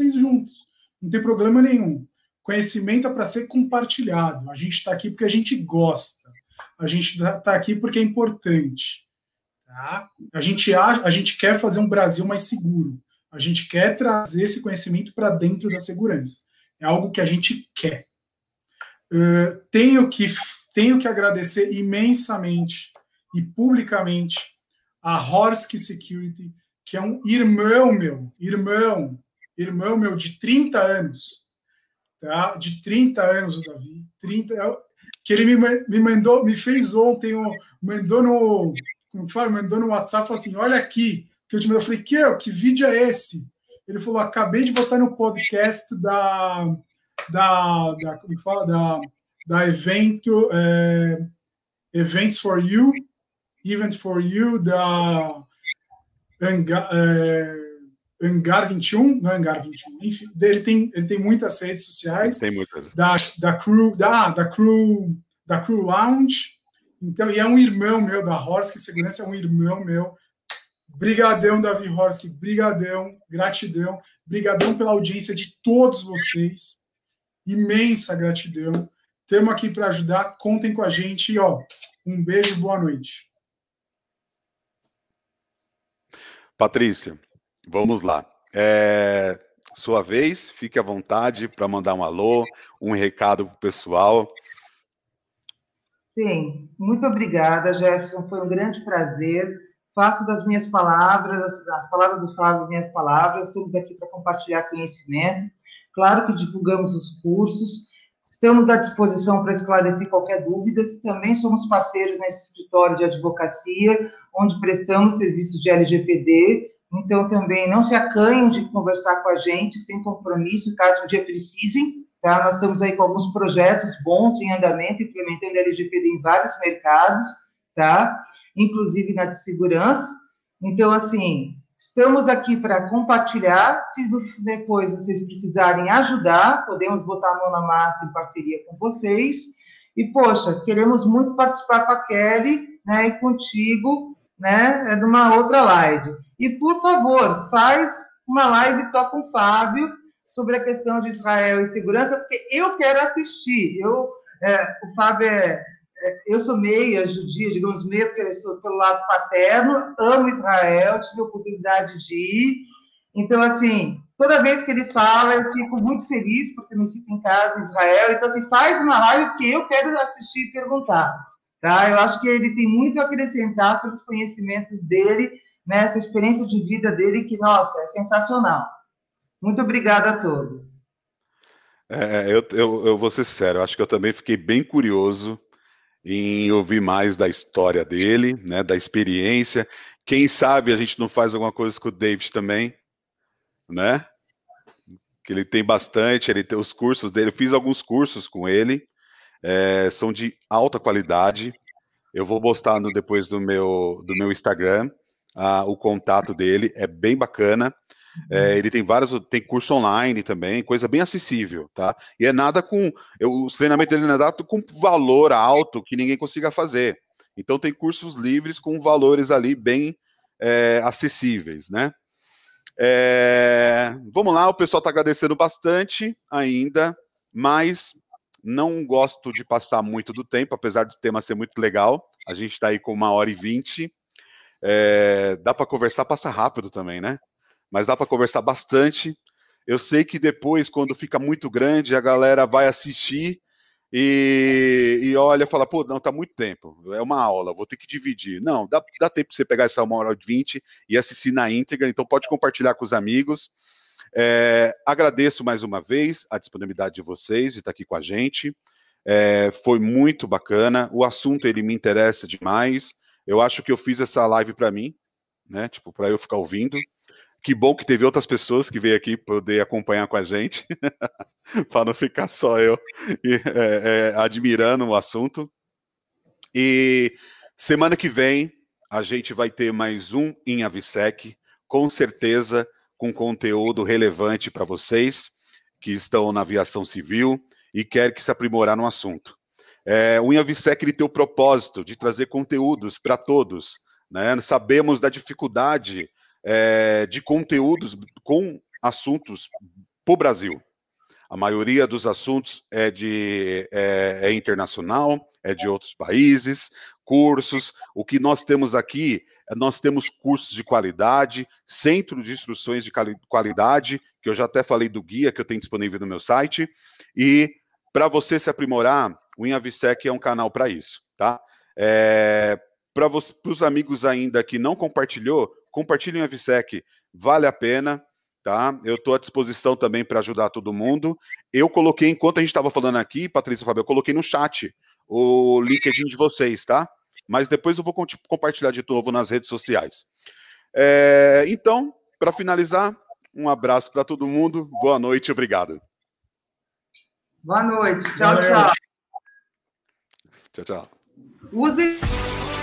juntos. Não tem problema nenhum. Conhecimento é para ser compartilhado. A gente está aqui porque a gente gosta. A gente está tá aqui porque é importante. Tá? A, gente, a, a gente quer fazer um Brasil mais seguro. A gente quer trazer esse conhecimento para dentro da segurança. É algo que a gente quer. Uh, tenho, que, tenho que agradecer imensamente e publicamente a Horsk Security, que é um irmão meu, irmão, irmão meu de 30 anos, tá? De 30 anos o Davi, 30, é que ele me, me mandou, me fez ontem, mandou no, como fala, mandou no WhatsApp, falou assim, olha aqui, que eu te mandei, eu falei, que, que vídeo é esse? Ele falou, acabei de botar no podcast da, da, da como fala, da, da evento, é, Events for You, Events for You, da É, Hangar 21, não é Hangar 21, enfim, ele tem, ele tem muitas redes sociais. Tem muitas. Da, da Crew, da, da Crew, da Crew Lounge. Então, e é um irmão meu da Horsk Segurança, é um irmão meu. Brigadão, Davi Horsk, brigadão, gratidão, brigadão pela audiência de todos vocês. Imensa gratidão. Estamos aqui para ajudar, contem com a gente e ó, um beijo, boa noite. Patrícia, vamos lá. É, sua vez, fique à vontade para mandar um alô, um recado para o pessoal. Sim, muito obrigada, Jefferson. Foi um grande prazer. Faço das minhas palavras, as, palavras do Fábio, minhas palavras. Estamos aqui para compartilhar conhecimento. Claro que divulgamos os cursos. Estamos à disposição para esclarecer qualquer dúvida. Também somos parceiros nesse escritório de advocacia, onde prestamos serviços de LGPD. Então, também não se acanhem de conversar com a gente, sem compromisso, caso um dia precisem. Tá? Nós estamos aí com alguns projetos bons em andamento, implementando LGPD em vários mercados, tá? inclusive na de segurança. Então, assim, Estamos aqui para compartilhar. Se depois vocês precisarem ajudar, podemos botar a mão na massa em parceria com vocês. E, poxa, queremos muito participar com a Kelly né, e contigo né, é de uma outra live. E, por favor, faz uma live só com o Fábio, sobre a questão de Israel e segurança, porque eu quero assistir. Eu, é, o Fábio é, eu sou meia judia, digamos meia, sou pelo lado paterno, amo Israel, tive a oportunidade de ir. Então, assim, toda vez que ele fala, eu fico muito feliz, porque me sinto em casa em Israel. Então, assim, faz uma live, porque eu quero assistir e perguntar. Tá? Eu acho que ele tem muito a acrescentar pelos conhecimentos dele, né, essa experiência de vida dele, que, nossa, é sensacional. Muito obrigada a todos. É, eu, eu, eu vou ser sério, acho que eu também fiquei bem curioso em ouvir mais da história dele, né, da experiência. Quem sabe a gente não faz alguma coisa com o David também, né? Que ele tem bastante, ele tem os cursos dele. Eu fiz alguns cursos com ele, é, são de alta qualidade. Eu vou postar no, depois do meu, do meu Instagram ah, o contato dele, é bem bacana. É, ele tem vários, tem curso online também, coisa bem acessível, tá? E é nada com, eu, os treinamentos dele não é nada com valor alto que ninguém consiga fazer. Então tem cursos livres com valores ali bem é, acessíveis, né? É, vamos lá, o pessoal está agradecendo bastante ainda, mas não gosto de passar muito do tempo, apesar do tema ser muito legal. A gente está aí com uma hora e vinte. É, dá para conversar, passa rápido também, né? Mas dá para conversar bastante. Eu sei que depois, quando fica muito grande, a galera vai assistir e, e olha, fala, pô, não, tá muito tempo, é uma aula, vou ter que dividir. Não, dá, dá tempo para você pegar essa uma hora e vinte e assistir na íntegra, então pode compartilhar com os amigos. É, agradeço mais uma vez a disponibilidade de vocês de estar aqui com a gente. É, foi muito bacana. O assunto ele me interessa demais. Eu acho que eu fiz essa live para mim, né? Tipo, para eu ficar ouvindo. Que bom que teve outras pessoas que veio aqui poder acompanhar com a gente, para não ficar só eu é, é, admirando o assunto. E semana que vem a gente vai ter mais um em Avisec, com certeza com conteúdo relevante para vocês que estão na aviação civil e querem que se aprimorar no assunto. É, o Inhavisec ele tem o propósito de trazer conteúdos para todos. Né? Sabemos da dificuldade é, de conteúdos com assuntos para o Brasil. A maioria dos assuntos é, de, é, é internacional, é de outros países, cursos. O que nós temos aqui nós temos cursos de qualidade, centro de instruções de qualidade, que eu já até falei do guia que eu tenho disponível no meu site. E para você se aprimorar, o Inhavisec é um canal para isso, tá? É, para os amigos ainda que não compartilhou, compartilhem o Inhavisec, vale a pena, tá? Eu estou à disposição também para ajudar todo mundo. Eu coloquei, enquanto a gente estava falando aqui, Patrícia Fábio, eu coloquei no chat o LinkedIn de vocês, tá? mas depois eu vou compartilhar de novo nas redes sociais. É, então, para finalizar, um abraço para todo mundo, boa noite, obrigado. Boa noite, tchau, tchau. Tchau, tchau. Use.